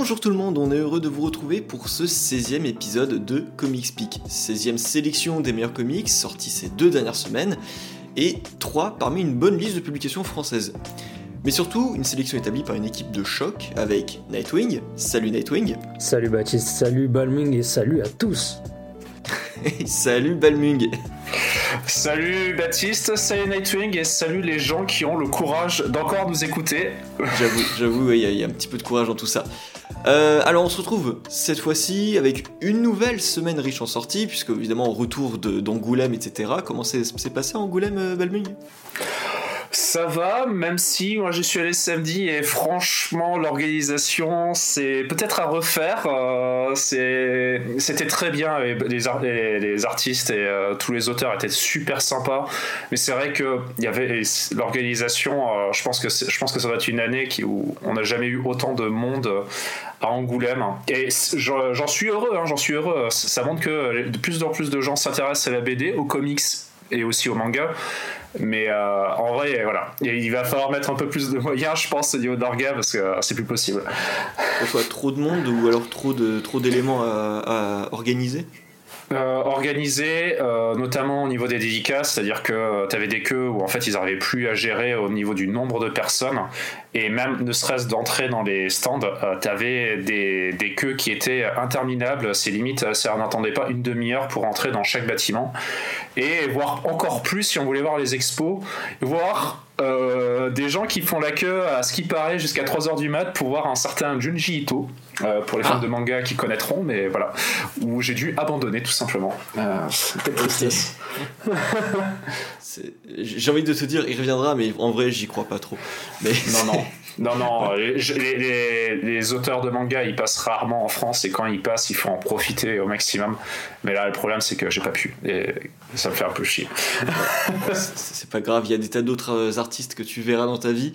Bonjour tout le monde, on est heureux de vous retrouver pour ce 16e épisode de Comics Peak. 16e sélection des meilleurs comics sortis ces deux dernières semaines, et 3 parmi une bonne liste de publications françaises. Mais surtout, une sélection établie par une équipe de choc avec Nightwing. Salut Nightwing. Salut Baptiste, salut Balming et salut à tous. salut Balmung. Salut Baptiste, salut Nightwing et salut les gens qui ont le courage d'encore nous écouter. J'avoue, j'avoue, il y, a un petit peu de courage dans tout ça. Euh, alors on se retrouve cette fois-ci avec une nouvelle semaine riche en sorties, puisque évidemment retour d'Angoulême, etc. Comment s'est passé Angoulême, euh, Balmung ça va, même si moi je suis allé samedi et franchement l'organisation c'est peut-être à refaire. Euh, c'était très bien, les, artistes et euh, tous les auteurs étaient super sympas. Mais c'est vrai que y avait l'organisation. Euh, je pense que je pense que ça va être une année où on n'a jamais eu autant de monde à Angoulême. Et j'en suis heureux, hein, j'en suis heureux. Ça montre que de plus en plus de gens s'intéressent à la BD, aux comics et aussi au manga. Mais euh, en vrai, voilà, il va falloir mettre un peu plus de moyens, je pense, au niveau d'orga parce que euh, c'est plus possible. Pourquoi trop de monde ou alors trop de trop d'éléments à, organiser euh, organisé, notamment au niveau des dédicaces, c'est-à-dire que tu avais des queues où en fait ils n'arrivaient plus à gérer au niveau du nombre de personnes, et même ne serait-ce d'entrer dans les stands, tu avais des, des, queues qui étaient interminables, c'est limite, ça n'attendait pas une demi-heure pour entrer dans chaque bâtiment, et voir encore plus si on voulait voir les expos, voir euh, des gens qui font la queue à ce qui paraît jusqu'à 3h du mat pour voir un certain Junji Ito, euh, pour les fans ah. de manga qui connaîtront, mais voilà, où j'ai dû abandonner tout simplement. Euh, j'ai envie de te dire, il reviendra, mais en vrai, j'y crois pas trop. Mais non, non. Non, non, les, auteurs de manga, ils passent rarement en France et quand ils passent, il faut en profiter au maximum. Mais là, le problème, c'est que j'ai pas pu et ça me fait un peu chier. c'est pas grave, il y a des tas d'autres artistes que tu verras dans ta vie.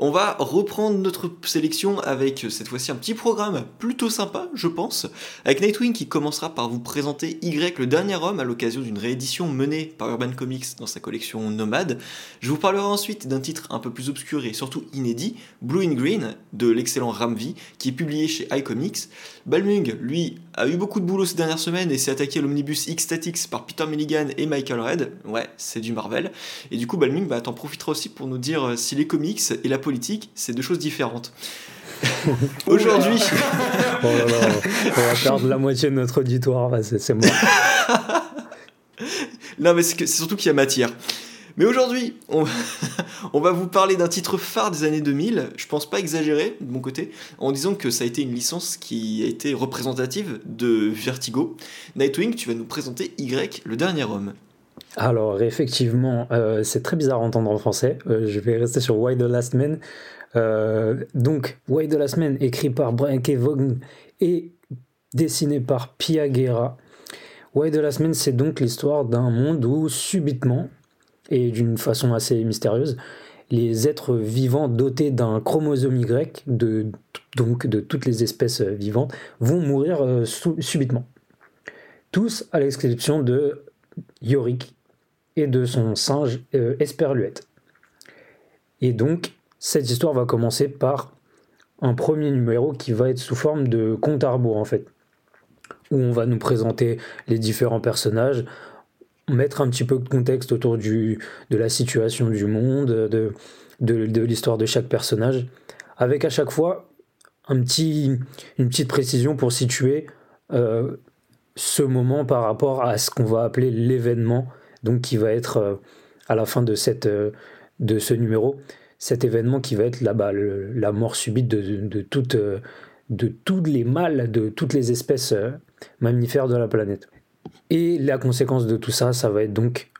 On va reprendre notre sélection avec euh, cette fois-ci un petit programme plutôt sympa, je pense, avec Nightwing qui commencera par vous présenter Y, le dernier homme, à l'occasion d'une réédition menée par Urban Comics dans sa collection Nomade. Je vous parlerai ensuite d'un titre un peu plus obscur et surtout inédit, Blue in Green, de l'excellent Ramvi, qui est publié chez iComics. Balmung, lui, a eu beaucoup de boulot ces dernières semaines et s'est attaqué à l'omnibus X-Statix par Peter Milligan et Michael Red. Ouais, c'est du Marvel. Et du coup, Balmung bah, t'en profitera aussi pour nous dire euh, si les comics et la politique, c'est deux choses différentes. Aujourd'hui. oh on va perdre la moitié de notre auditoire, c'est moi. non, mais c'est surtout qu'il y a matière. Mais aujourd'hui, on, va vous parler d'un titre phare des années 2000, je pense pas exagérer de mon côté, en disant que ça a été une licence qui a été représentative de Vertigo. Nightwing, tu vas nous présenter Y, le dernier homme. Alors effectivement, euh, c'est très bizarre à entendre en français. Euh, je vais rester sur Why the Last Man. Euh, donc, Why the Last Man, écrit par Brian K. Vaughan et dessiné par Pia Guerra. Why the Last Man, c'est donc l'histoire d'un monde où subitement, et d'une façon assez mystérieuse, les êtres vivants dotés d'un chromosome Y, de, donc de toutes les espèces vivantes, vont mourir subitement. Tous à l'exception de Yorick, et de son singe euh, Esperluette. Et donc, cette histoire va commencer par un premier numéro qui va être sous forme de compte à rebours en fait, où on va nous présenter les différents personnages, mettre un petit peu de contexte autour du, de la situation du monde, de, de, l'histoire de chaque personnage, avec à chaque fois un petit, une petite précision pour situer euh, ce moment par rapport à ce qu'on va appeler l'événement donc qui va être euh, à la fin de, cette, euh, de ce numéro, cet événement qui va être là-bas, la mort subite de, de, toutes, de tous les mâles, de toutes les espèces mammifères de la planète. Et la conséquence de tout ça, ça va être donc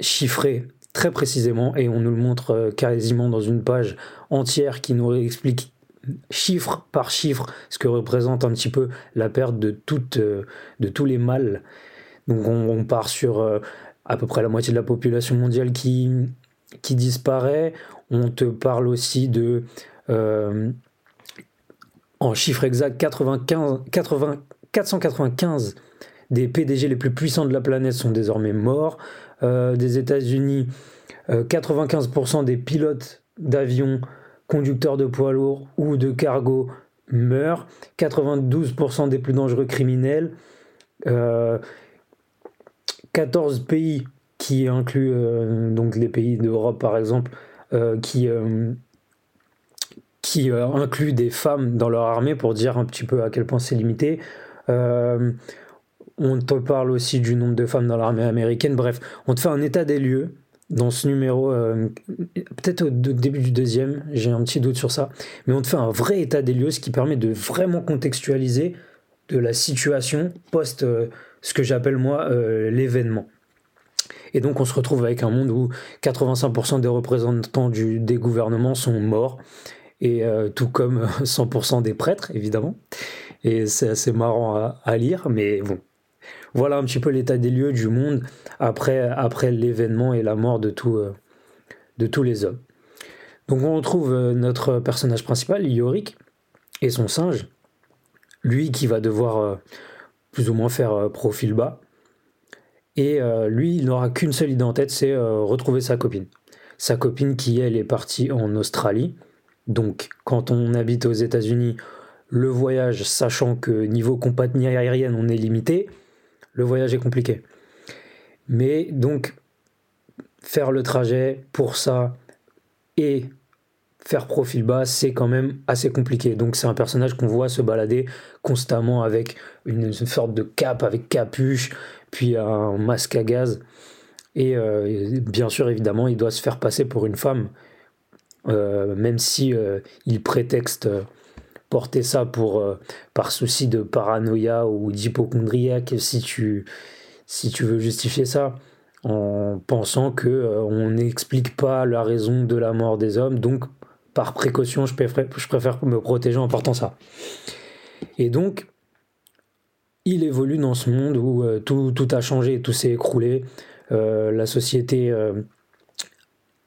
chiffré très précisément et on nous le montre quasiment dans une page entière qui nous explique chiffre par chiffre ce que représente un petit peu la perte de, toutes, de tous les mâles donc on, part sur euh, à peu près la moitié de la population mondiale qui, qui disparaît. On te parle aussi de, euh, en chiffre exact, 95, 80, 495 des PDG les plus puissants de la planète sont désormais morts. Euh, des États-Unis, 95% des pilotes d'avions, conducteurs de poids lourds ou de cargo meurent, 92% des plus dangereux criminels, 14 pays qui incluent donc les pays d'Europe par exemple, qui qui incluent des femmes dans leur armée pour dire un petit peu à quel point c'est limité. On te parle aussi du nombre de femmes dans l'armée américaine. Bref, on te fait un état des lieux dans ce numéro, euh, peut-être au début du deuxième, j'ai un petit doute sur ça, mais on te fait un vrai état des lieux, ce qui permet de vraiment contextualiser de la situation post euh, ce que j'appelle moi euh, l'événement. Et donc on se retrouve avec un monde où 85% des représentants des gouvernements sont morts, et tout comme 100% des prêtres, évidemment. Et c'est assez marrant à, à lire, mais bon, voilà un petit peu l'état des lieux du monde après, l'événement et la mort euh, de tous les hommes. Donc on retrouve euh, notre personnage principal, Yorick, et son singe, lui qui va devoir euh, plus ou moins faire profil bas. Et lui, il n'aura qu'une seule idée en tête, c'est retrouver sa copine. Sa copine qui, elle, est partie en Australie. Donc quand on habite aux États-Unis, le voyage, sachant que niveau compagnie aérienne, on est limité, le voyage est compliqué. Mais donc, faire le trajet pour ça et faire profil bas, c'est quand même assez compliqué. Donc c'est un personnage qu'on voit se balader constamment avec une, sorte de cape avec capuche, puis un masque à gaz. Et euh, bien sûr, évidemment, il doit se faire passer pour une femme, euh, même si euh, il prétexte porter ça pour, euh, par souci de paranoïa ou d'hypochondriaque, si tu, si tu veux justifier ça, en pensant que euh, on n'explique pas la raison de la mort des hommes, donc par précaution, je préfère, je préfère me protéger en portant ça. Et donc, il évolue dans ce monde où euh, tout, tout, a changé, tout s'est écroulé. la société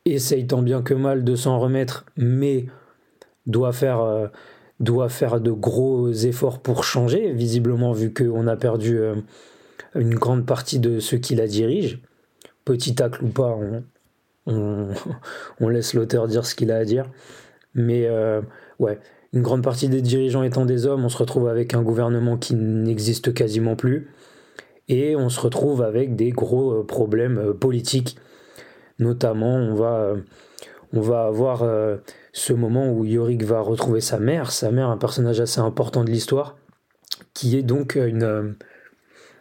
essaye tant bien que mal de s'en remettre, mais doit faire doit faire de gros efforts pour changer, visiblement vu qu'on a perdu euh, une grande partie de ceux qui la dirigent. Petit tacle ou pas, on, laisse l'auteur dire ce qu'il a à dire. Mais euh, ouais, une grande partie des dirigeants étant des hommes, on se retrouve avec un gouvernement qui n'existe quasiment plus. Et on se retrouve avec des gros euh, problèmes politiques. Notamment, on va, on va avoir ce moment où Yorick va retrouver sa mère, sa mère, un personnage assez important de l'histoire, qui est donc une,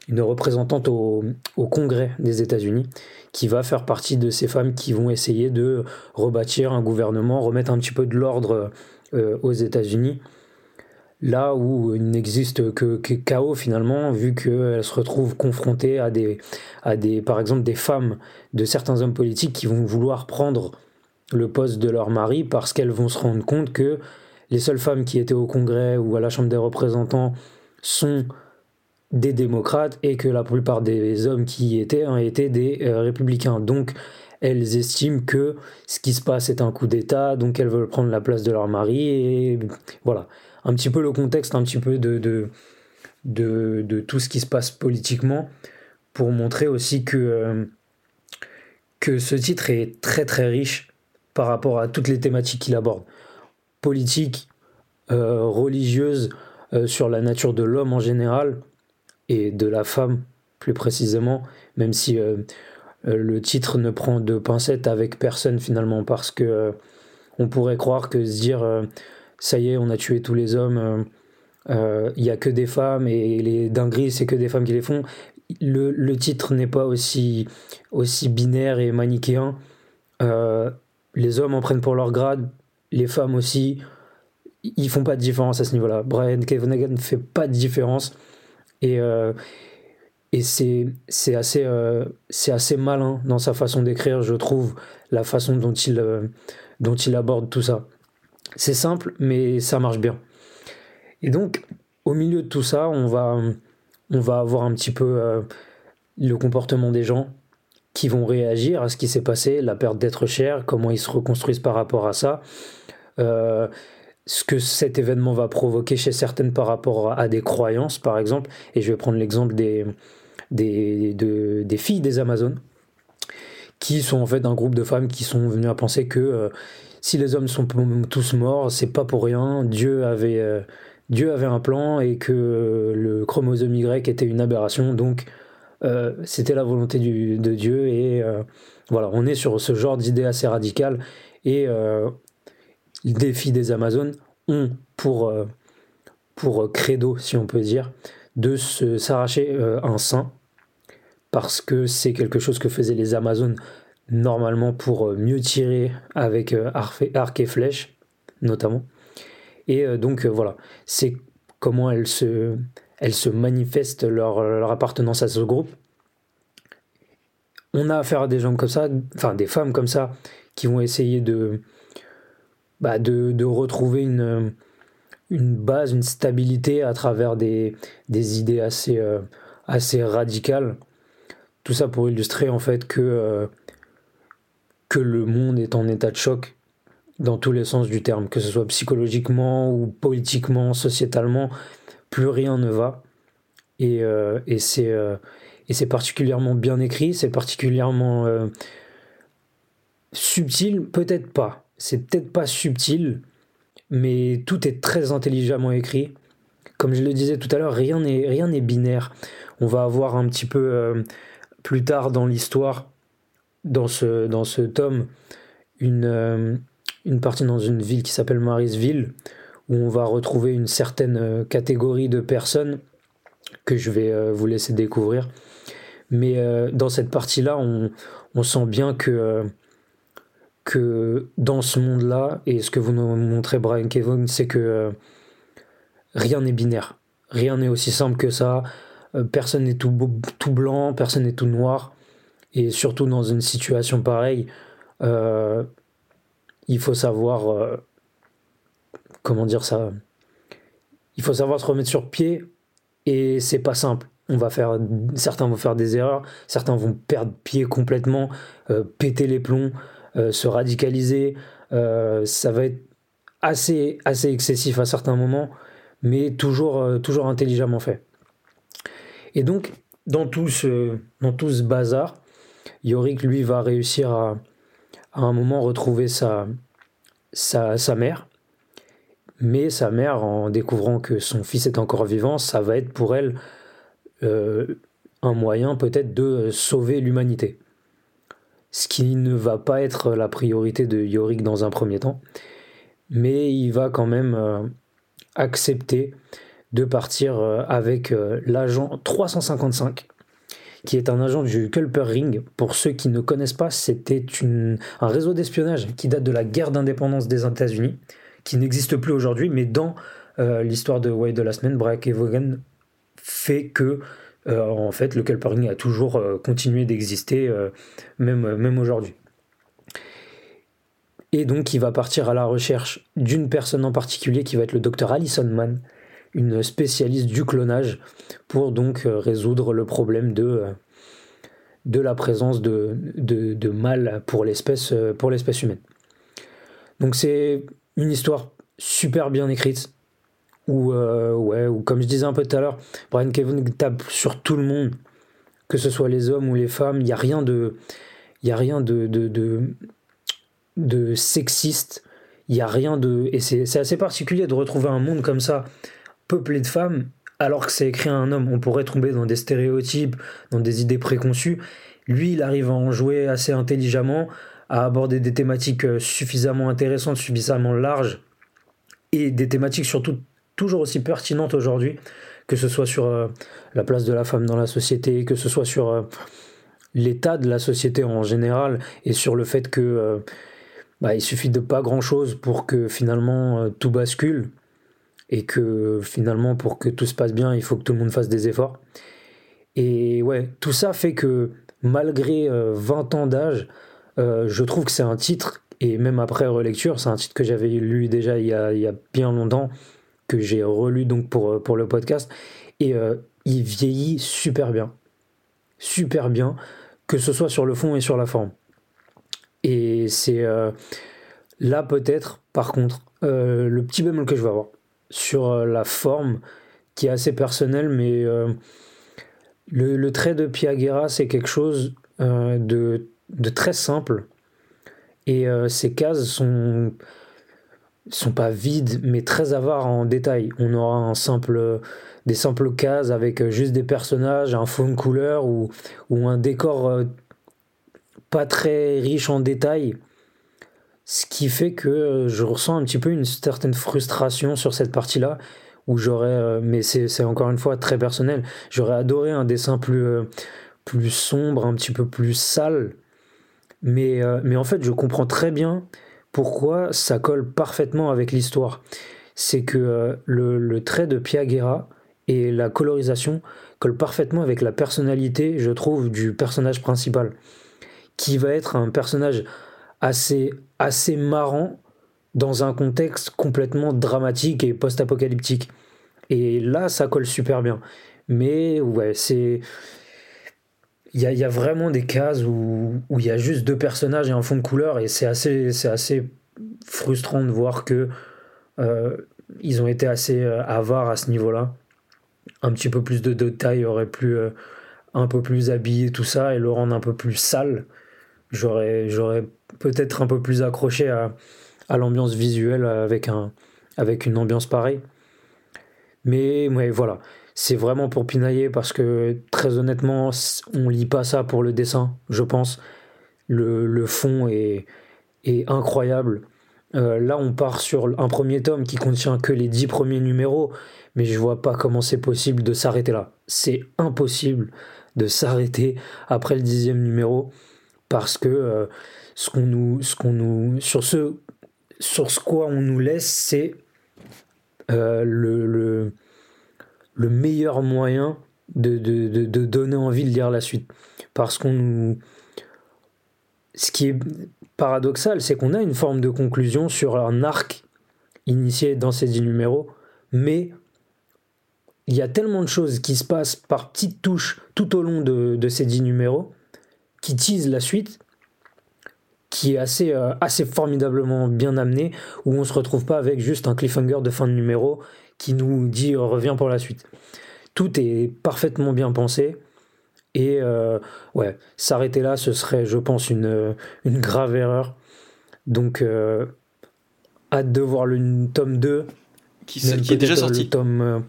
une représentante au, Congrès des États-Unis, qui va faire partie de ces femmes qui vont essayer de rebâtir un gouvernement, remettre un petit peu de l'ordre euh, aux États-Unis, là où il n'existe que, chaos finalement, vu qu'elle se retrouve confrontée à des, à des, par exemple, des femmes de certains hommes politiques qui vont vouloir prendre le poste de leur mari parce qu'elles vont se rendre compte que les seules femmes qui étaient au Congrès ou à la Chambre des représentants sont des démocrates et que la plupart des hommes qui y étaient ont été des euh, républicains. Donc elles estiment que ce qui se passe est un coup d'État, donc elles veulent prendre la place de leur mari et voilà. Un petit peu le contexte, un petit peu de, de, de, tout ce qui se passe politiquement pour montrer aussi que, euh, que ce titre est très très riche par rapport à toutes les thématiques qu'il aborde. Politique, euh, religieuse, euh, sur la nature de l'homme en général et de la femme plus précisément, même si euh, le titre ne prend de pincettes avec personne finalement, parce que on pourrait croire que se dire ça y est, on a tué tous les hommes, il n'y a que des femmes et les dingueries, c'est que des femmes qui les font. Le, le titre n'est pas aussi, aussi binaire et manichéen les hommes en prennent pour leur grade, les femmes aussi. Ils font pas de différence à ce niveau-là. Brian Kevenhagen ne fait pas de différence. Et, euh, et c'est, assez, euh, assez malin dans sa façon d'écrire, je trouve, la façon dont il, euh, dont il aborde tout ça. C'est simple, mais ça marche bien. Et donc, au milieu de tout ça, on va, on va avoir un petit peu le comportement des gens, qui vont réagir à ce qui s'est passé, la perte d'être cher, comment ils se reconstruisent par rapport à ça, euh, ce que cet événement va provoquer chez certaines par rapport à des croyances, par exemple. Et je vais prendre l'exemple des, des, des filles des Amazones, qui sont en fait un groupe de femmes qui sont venues à penser que euh, si les hommes sont tous morts, c'est pas pour rien. Dieu avait, euh, Dieu avait un plan et que le chromosome Y était une aberration, donc c'était la volonté de Dieu et voilà, on est sur ce genre d'idée assez radicale et les défis des Amazones ont pour, pour credo, si on peut dire, de s'arracher un sein parce que c'est quelque chose que faisaient les Amazones normalement pour euh, mieux tirer avec euh, arc et flèche notamment. Et euh, donc voilà, c'est comment elles se, elles se manifestent leur, appartenance à ce groupe. On a affaire à des gens comme ça, enfin des femmes comme ça, qui vont essayer de, bah de, retrouver une, une base, une stabilité à travers des, des idées assez, assez radicales. Tout ça pour illustrer en fait que, euh, que le monde est en état de choc dans tous les sens du terme, que ce soit psychologiquement ou politiquement, sociétalement, plus rien ne va. Et, euh, et c'est euh, particulièrement bien écrit, c'est particulièrement subtil, peut-être pas. C'est peut-être pas subtil, mais tout est très intelligemment écrit. Comme je le disais tout à l'heure, rien n'est binaire. On va avoir un petit peu plus tard dans l'histoire, dans ce, dans ce tome, une, euh, une partie dans une ville qui s'appelle Marisville, on va retrouver une certaine euh, catégorie de personnes que je vais euh, vous laisser découvrir. Mais dans cette partie-là, on, sent bien que, dans ce monde-là, et ce que vous nous montrez, Brian Kevin, c'est que rien n'est binaire. Rien n'est aussi simple que ça. Euh, personne n'est tout, blanc, personne n'est tout noir. Et surtout dans une situation pareille, euh, il faut savoir. Euh, comment dire ça Il faut savoir se remettre sur pied et c'est pas simple. On va faire, certains vont faire des erreurs, certains vont perdre pied complètement, péter les plombs, se radicaliser. ça va être assez, assez excessif à certains moments, mais toujours, toujours intelligemment fait. Et donc, dans tout ce, dans tout bazar, Yorick, lui, va réussir à, un moment retrouver sa, mère. Mais sa mère, en découvrant que son fils est encore vivant, ça va être pour elle euh, un moyen peut-être de sauver l'humanité. Ce qui ne va pas être la priorité de Yorick dans un premier temps. Mais il va quand même euh, accepter de partir euh, avec l'agent 355 qui est un agent du Culper Ring. Pour ceux qui ne connaissent pas, c'était un réseau d'espionnage qui date de la guerre d'indépendance des États-Unis, qui n'existe plus aujourd'hui, mais dans euh, l'histoire de Way de la semaine, Brack et Vaughan fait que en fait le Culper Ring a toujours continué d'exister, même, aujourd'hui. Et donc il va partir à la recherche d'une personne en particulier qui va être le docteur Allison Mann, une spécialiste du clonage pour donc euh, résoudre le problème de, euh, la présence de, de, mal pour l'espèce euh, pour l'espèce humaine. Donc c'est une histoire super bien écrite où, ouais, ou comme je disais un peu tout à l'heure, Brian Kevin tape sur tout le monde, que ce soit les hommes ou les femmes, il n'y a rien de, il y a rien de, de, de, de sexiste, il n'y a rien de... Et c'est assez particulier de retrouver un monde comme ça peuplé de femmes, alors que c'est écrit à un homme. On pourrait tomber dans des stéréotypes, dans des idées préconçues. Lui, il arrive à en jouer assez intelligemment, à aborder des thématiques euh, suffisamment intéressantes, suffisamment larges, et des thématiques surtout toujours aussi pertinentes aujourd'hui, que ce soit sur euh, la place de la femme dans la société, que ce soit sur euh, l'état de la société en général, et sur le fait que bah, il suffit de pas grand chose pour que finalement tout bascule et que finalement pour que tout se passe bien, il faut que tout le monde fasse des efforts. Et ouais, tout ça fait que malgré 20 euh, ans d'âge, euh, je trouve que c'est un titre, et même après relecture, c'est un titre que j'avais lu déjà il y, a, bien longtemps, que j'ai relu donc pour, euh, pour le podcast, et il vieillit super bien. Super bien, que ce soit sur le fond et sur la forme. Et c'est là peut-être, par contre, le petit bémol que je vais avoir sur euh, la forme qui est assez personnelle, mais euh, le, trait de Piaguera, c'est quelque chose euh, de, très simple. Et ces cases sont, sont pas vides, mais très avares en détails. On aura un simple, des simples cases avec juste des personnages, un fond de couleur ou, ou un décor pas très riche en détails. Ce qui fait que je ressens un petit peu une certaine frustration sur cette partie-là, où j'aurais, mais c'est encore une fois très personnel, j'aurais adoré un dessin plus, plus sombre, un petit peu plus sale. Mais, mais en fait, je comprends très bien pourquoi ça colle parfaitement avec l'histoire. C'est que euh, le, trait de Piaguera et la colorisation collent parfaitement avec la personnalité, je trouve, du personnage principal, qui va être un personnage assez, assez marrant dans un contexte complètement dramatique et post-apocalyptique. Et là, ça colle super bien. Mais ouais, c'est. Il y, a, vraiment des cases où, il y a juste deux personnages et un fond de couleur, et c'est assez, assez frustrant de voir que euh, ils ont été assez euh, avares à ce niveau-là. Un petit peu plus de détails aurait pu euh, un peu plus habiller tout ça et le rendre un peu plus sale. J'aurais, j'aurais peut-être un peu plus accroché à, à l'ambiance visuelle avec, un, avec une ambiance pareille. Mais ouais, voilà c'est vraiment pour pinailler parce que très honnêtement, on lit pas ça pour le dessin, je pense. Le, fond est, incroyable. Euh, là, on part sur un premier tome qui contient que les dix premiers numéros, mais je vois pas comment c'est possible de s'arrêter là. C'est impossible de s'arrêter après le dixième numéro parce que euh, ce qu'on nous, sur ce, sur quoi on nous laisse, c'est euh, le meilleur moyen de, donner envie de lire la suite. Parce qu'on nous. Ce qui est paradoxal, c'est qu'on a une forme de conclusion sur un arc initié dans ces dix numéros, mais il y a tellement de choses qui se passent par petites touches tout au long de, ces dix numéros qui teasent la suite, qui est assez, euh, assez formidablement bien amené, où on se retrouve pas avec juste un cliffhanger de fin de numéro qui nous dit euh, reviens pour la suite. Tout est parfaitement bien pensé. Et euh, ouais, s'arrêter là, ce serait, je pense, une, euh, une grave erreur. Donc, hâte de voir le tome 2. Qui, qui est déjà sorti. tome,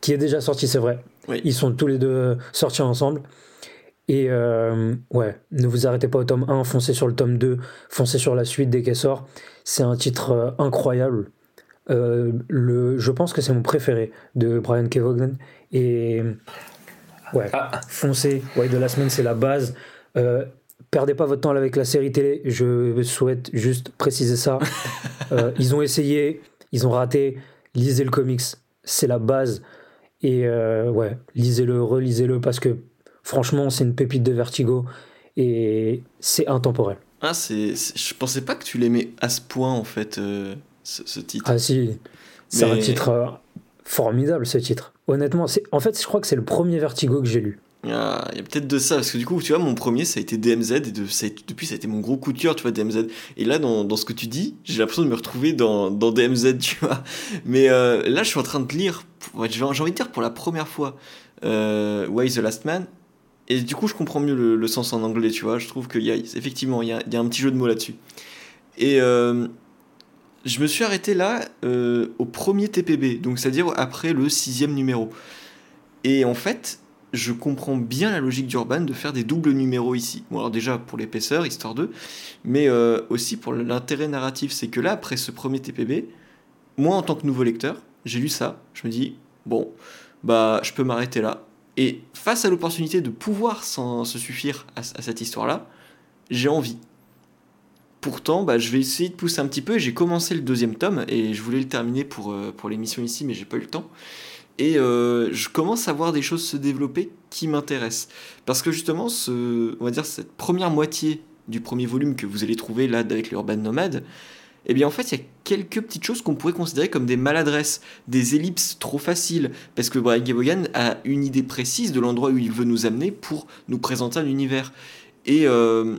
qui est déjà sorti, c'est vrai. Ils sont tous les deux sortis ensemble. Et ouais, ne vous arrêtez pas au tome 1, foncez sur le tome 2, foncez sur la suite dès qu'elle sort. C'est un titre incroyable. Euh, le, je pense que c'est mon préféré de Brian Kevogan. Et ouais, ah. foncez. Ouais, de la semaine, c'est la base. Euh, perdez pas votre temps avec la série télé. Je souhaite juste préciser ça. Euh, ils ont essayé, ils ont raté. Lisez le comics, c'est la base. Et ouais, lisez-le, relisez-le parce que franchement, c'est une pépite de Vertigo et c'est intemporel. Ah, c'est, je pensais pas que tu l'aimais à ce point en fait ce, titre. Ah si, c'est un titre euh, formidable ce titre. Honnêtement, c'est en fait, je crois que c'est le premier Vertigo que j'ai lu. Il y a, peut-être de ça, parce que du coup, tu vois, mon premier, ça a été DMZ, et de, depuis, ça a été mon gros coup de cœur, tu vois, DMZ. Et là, dans, dans ce que tu dis, j'ai l'impression de me retrouver dans, dans DMZ, tu vois. Mais euh, là, je suis en train de lire, j'ai envie de dire pour la première fois, euh, Why the Last Man, et du coup, je comprends mieux le, sens en anglais, tu vois. Je trouve qu'il y a, effectivement, il y a, il y a un petit jeu de mots là-dessus. Et euh, je me suis arrêté là euh, au premier TPB, donc c'est-à-dire après le sixième numéro. Et en fait, je comprends bien la logique d'Urban de faire des doubles numéros ici. Bon, alors déjà pour l'épaisseur, histoire 2, mais euh, aussi pour l'intérêt narratif. C'est que là, après ce premier TPB, moi en tant que nouveau lecteur, j'ai lu ça, je me dis, bon, bah je peux m'arrêter là. Et face à l'opportunité de pouvoir se suffire à cette histoire-là, j'ai envie. Pourtant, bah, je vais essayer de pousser un petit peu. J'ai commencé le deuxième tome et je voulais le terminer pour, euh, pour l'émission ici, mais j'ai pas eu le temps. Et euh, je commence à voir des choses se développer qui m'intéressent. Parce que justement, ce, on va dire cette première moitié du premier volume que vous allez trouver là avec l'Urban Nomade, eh bien en fait, il y a quelques petites choses qu'on pourrait considérer comme des maladresses, des ellipses trop faciles, parce que Brian Gebogan a une idée précise de l'endroit où il veut nous amener pour nous présenter un univers. Et euh,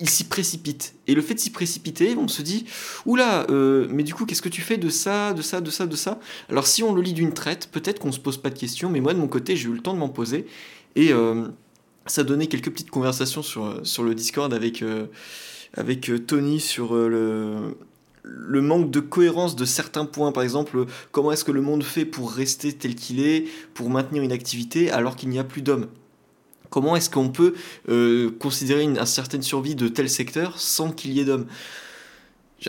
il s'y précipite. Et le fait de s'y précipiter, on se dit, oula, euh, mais du coup, qu'est-ce que tu fais de ça, de ça, de ça, de ça? Alors si on le lit d'une traite, peut-être qu'on se pose pas de questions, mais moi de mon côté, j'ai eu le temps de m'en poser. Et euh, ça donnait quelques petites conversations sur, sur le Discord avec, euh, avec Tony sur le, le manque de cohérence de certains points. Par exemple, comment est-ce que le monde fait pour rester tel qu'il est, pour maintenir une activité alors qu'il n'y a plus d'hommes? Comment est-ce qu'on peut euh, considérer une, certaine survie de tel secteur sans qu'il y ait d'hommes?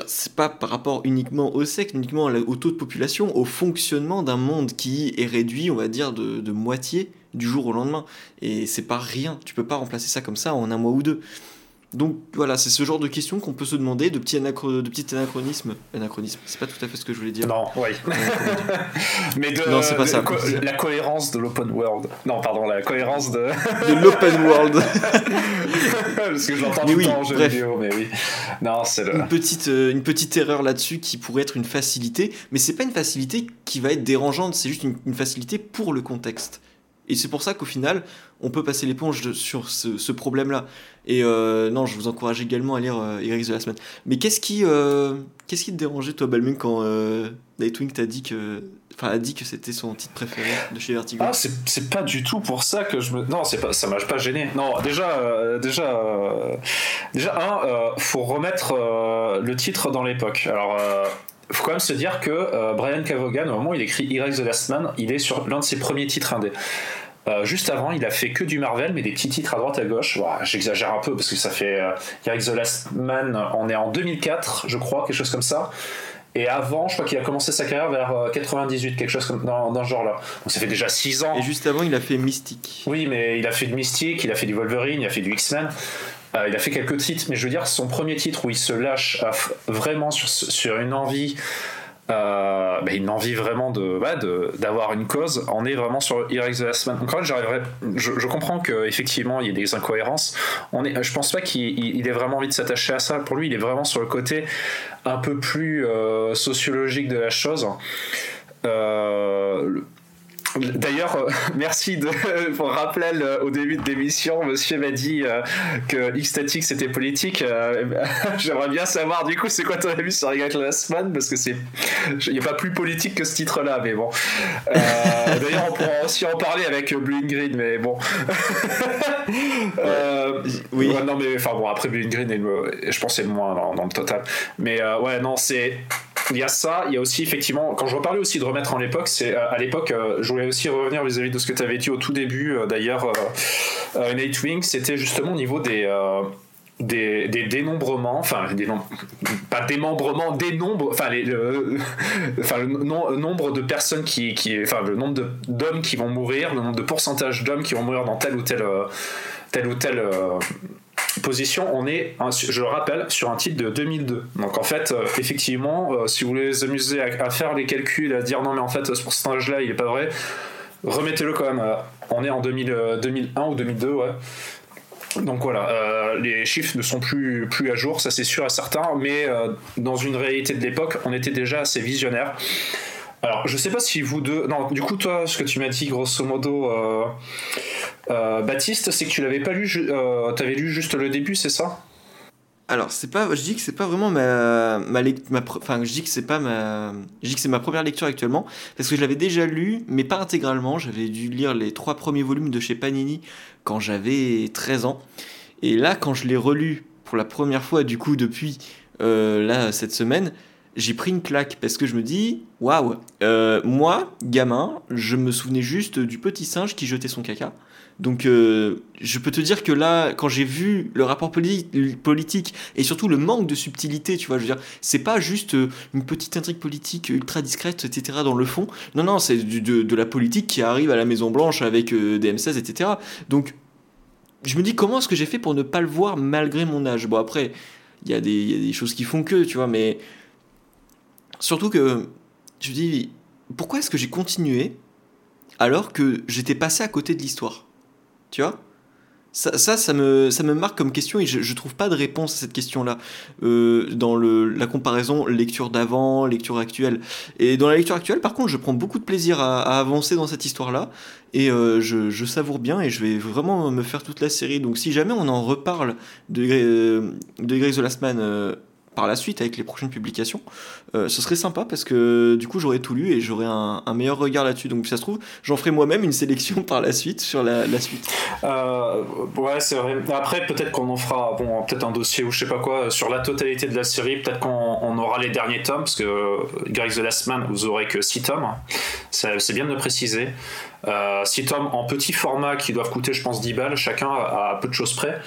C'est pas par rapport uniquement au sexe, uniquement au taux de population, au fonctionnement d'un monde qui est réduit, on va dire, de, de moitié du jour au lendemain. Et c'est pas rien. Tu peux pas remplacer ça comme ça en un mois ou deux. Donc voilà, c'est ce genre de questions qu'on peut se demander, de petits, de petits anachronismes. Anachronisme, c'est pas tout à fait ce que je voulais dire. Non, oui. Mais de, non, c'est pas ça. la cohérence de l'open world. Non, pardon, la cohérence de. de l'open world. Parce que j'entends tout oui, le temps en jeu vidéo, mais oui. Non, c'est le... une, petite, euh, une petite erreur là-dessus qui pourrait être une facilité, mais c'est pas une facilité qui va être dérangeante, c'est juste une, une facilité pour le contexte. Et c'est pour ça qu'au final, on peut passer l'éponge sur ce, problème-là. Et euh, non, je vous encourage également à lire euh, Eric de la semaine. Mais qu'est-ce qui, euh, qu'est-ce qui te dérangeait, toi, Balmung, quand Nightwing t'a dit que. Enfin, a dit que c'était son titre préféré de chez Vertigo? Ah, c'est pas du tout pour ça que je me. Non, c'est pas, ça m'a pas gêné. Non, déjà, déjà, déjà, un, faut remettre le titre dans l'époque. Alors, faut quand même se dire que Brian Cavogan, au moment où il écrit Eric the Last Man, il est sur l'un de ses premiers titres indés. Euh, juste avant, il a fait que du Marvel, mais des petits titres à droite à gauche. J'exagère un peu parce que ça fait. Euh, The Last Man, on est en 2004, je crois, quelque chose comme ça. Et avant, je crois qu'il a commencé sa carrière vers 98, euh, quelque chose comme dans, dans ce genre-là. Donc ça fait déjà 6 ans. Et juste avant, il a fait Mystique. Oui, mais il a fait du Mystique, il a fait du Wolverine, il a fait du X-Men. Euh, il a fait quelques titres, mais je veux dire, son premier titre où il se lâche vraiment sur, sur une envie euh, bah, une envie vraiment de d'avoir une cause on est vraiment sur Eric the Last Man. Encore je, je, comprends qu'effectivement il y a des incohérences. On est je pense pas qu'il ait vraiment envie de s'attacher à ça. Pour lui il est vraiment sur le côté un peu plus euh, sociologique de la chose. Euh, D'ailleurs, euh, merci de, pour rappel au début de l'émission. Monsieur m'a dit euh, que X-Static c'était politique. Euh, j'aimerais bien savoir du coup c'est quoi ton avis sur Last Glassman parce que c'est il n'y a pas plus politique que ce titre-là, mais bon. D'ailleurs, on pourra aussi en parler avec Blue Green, mais bon. oui. non, mais enfin bon, après Blue Green, je pense c'est le moins dans, dans, le total. Mais ouais, non, c'est il y a ça, il y a aussi effectivement, quand je reparlais aussi de remettre en l'époque, c'est à l'époque, je voulais aussi revenir vis-à-vis de ce que tu avais dit au tout début, euh, d'ailleurs, euh, euh, Nightwing, c'était justement au niveau des. Des, des, dénombrements, enfin des pas démembrement, des nombres, enfin, les, le, enfin le nombre de personnes qui, enfin le nombre d'hommes qui vont mourir, le nombre de pourcentage d'hommes qui vont mourir dans tel ou tel, tel ou tel position, on est, je le rappelle, sur un titre de 2002. Donc en fait, euh, effectivement, euh, si vous voulez vous amuser à, faire les calculs, à dire non mais en fait ce pourcentage-là il est pas vrai, remettez-le quand même. Euh, on est en 2001 ou 2002, ouais. Donc voilà, les chiffres ne sont plus, plus à jour, ça c'est sûr à certains, mais dans une réalité de l'époque, on était déjà assez visionnaire. Alors, je sais pas si vous deux. Non, du coup, toi, ce que tu m'as dit, grosso modo, euh, euh, Baptiste, c'est que tu l'avais pas lu. Euh, tu avais lu juste le début, c'est ça? Alors, c'est pas, je dis que c'est pas vraiment ma, ma, ma enfin, je que c'est pas ma, que c'est ma première lecture actuellement, parce que je l'avais déjà lu, mais pas intégralement. J'avais dû lire les trois premiers volumes de chez Panini quand j'avais 13 ans, et là, quand je l'ai relu pour la première fois, du coup, depuis là cette semaine, j'ai pris une claque parce que je me dis waouh euh, moi gamin je me souvenais juste du petit singe qui jetait son caca donc euh, je peux te dire que là quand j'ai vu le rapport politique et surtout le manque de subtilité tu vois je veux dire c'est pas juste euh, une petite intrigue politique ultra discrète etc dans le fond. Non non c'est de, la politique qui arrive à la Maison Blanche avec des M16 etc donc je me dis comment est-ce que j'ai fait pour ne pas le voir malgré mon âge? Bon après il y, a des choses qui font que tu vois mais Surtout que je me dis, pourquoi est-ce que j'ai continué alors que j'étais passé à côté de l'histoire? Tu vois? Ça, ça, me, ça me marque comme question et je, ne trouve pas de réponse à cette question-là euh, dans le, la comparaison lecture d'avant, lecture actuelle. Et dans la lecture actuelle, par contre, je prends beaucoup de plaisir à, avancer dans cette histoire-là et euh, je, je, savoure bien et je vais vraiment me faire toute la série. Donc si jamais on en reparle de, de Grey the Last par la suite avec les prochaines publications, ce serait sympa parce que du coup j'aurais tout lu et j'aurais un, meilleur regard là-dessus. Donc ça se trouve, j'en ferai moi-même une sélection par la suite sur la, suite. ouais, c'est vrai. Après, peut-être qu'on en fera bon, peut-être un dossier ou je sais pas quoi sur la totalité de la série. Peut-être qu'on aura les derniers tomes parce que Greg the Last Man, vous aurez que 6 tomes. C'est bien de le préciser. Euh, 6 tomes en petit format qui doivent coûter, je pense, 10 balles chacun à, peu de choses près.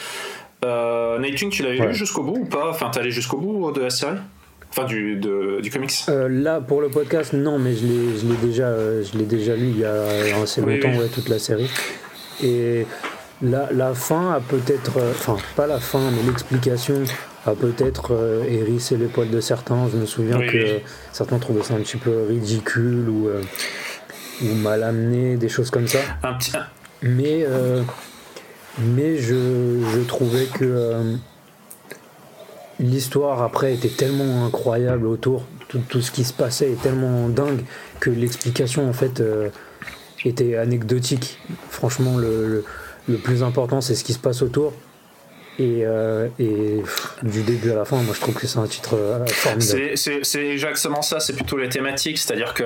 Euh, Nightwing, tu l'avais lu jusqu'au bout ou pas? Enfin, t'es allé jusqu'au bout de la série? Enfin, du, du comics? Euh, Là, pour le podcast, non, mais je l'ai déjà, euh, déjà lu il y a assez longtemps, toute la série. Et la, la fin a peut-être. Euh, enfin, pas la fin, mais l'explication a peut-être hérissé les poils de certains. Je me souviens que certains trouvaient ça un petit peu ridicule ou ou mal amené, des choses comme ça. Un petit... Mais, euh, mais je, je, trouvais que euh, l'histoire après était tellement incroyable autour, tout, tout, ce qui se passait est tellement dingue que l'explication en fait euh, était anecdotique. Franchement, le, le, le plus important c'est ce qui se passe autour. Et, euh, du début à la fin, moi je trouve que c'est un titre euh, formidable. C'est exactement ça, c'est plutôt les thématiques, c'est-à-dire que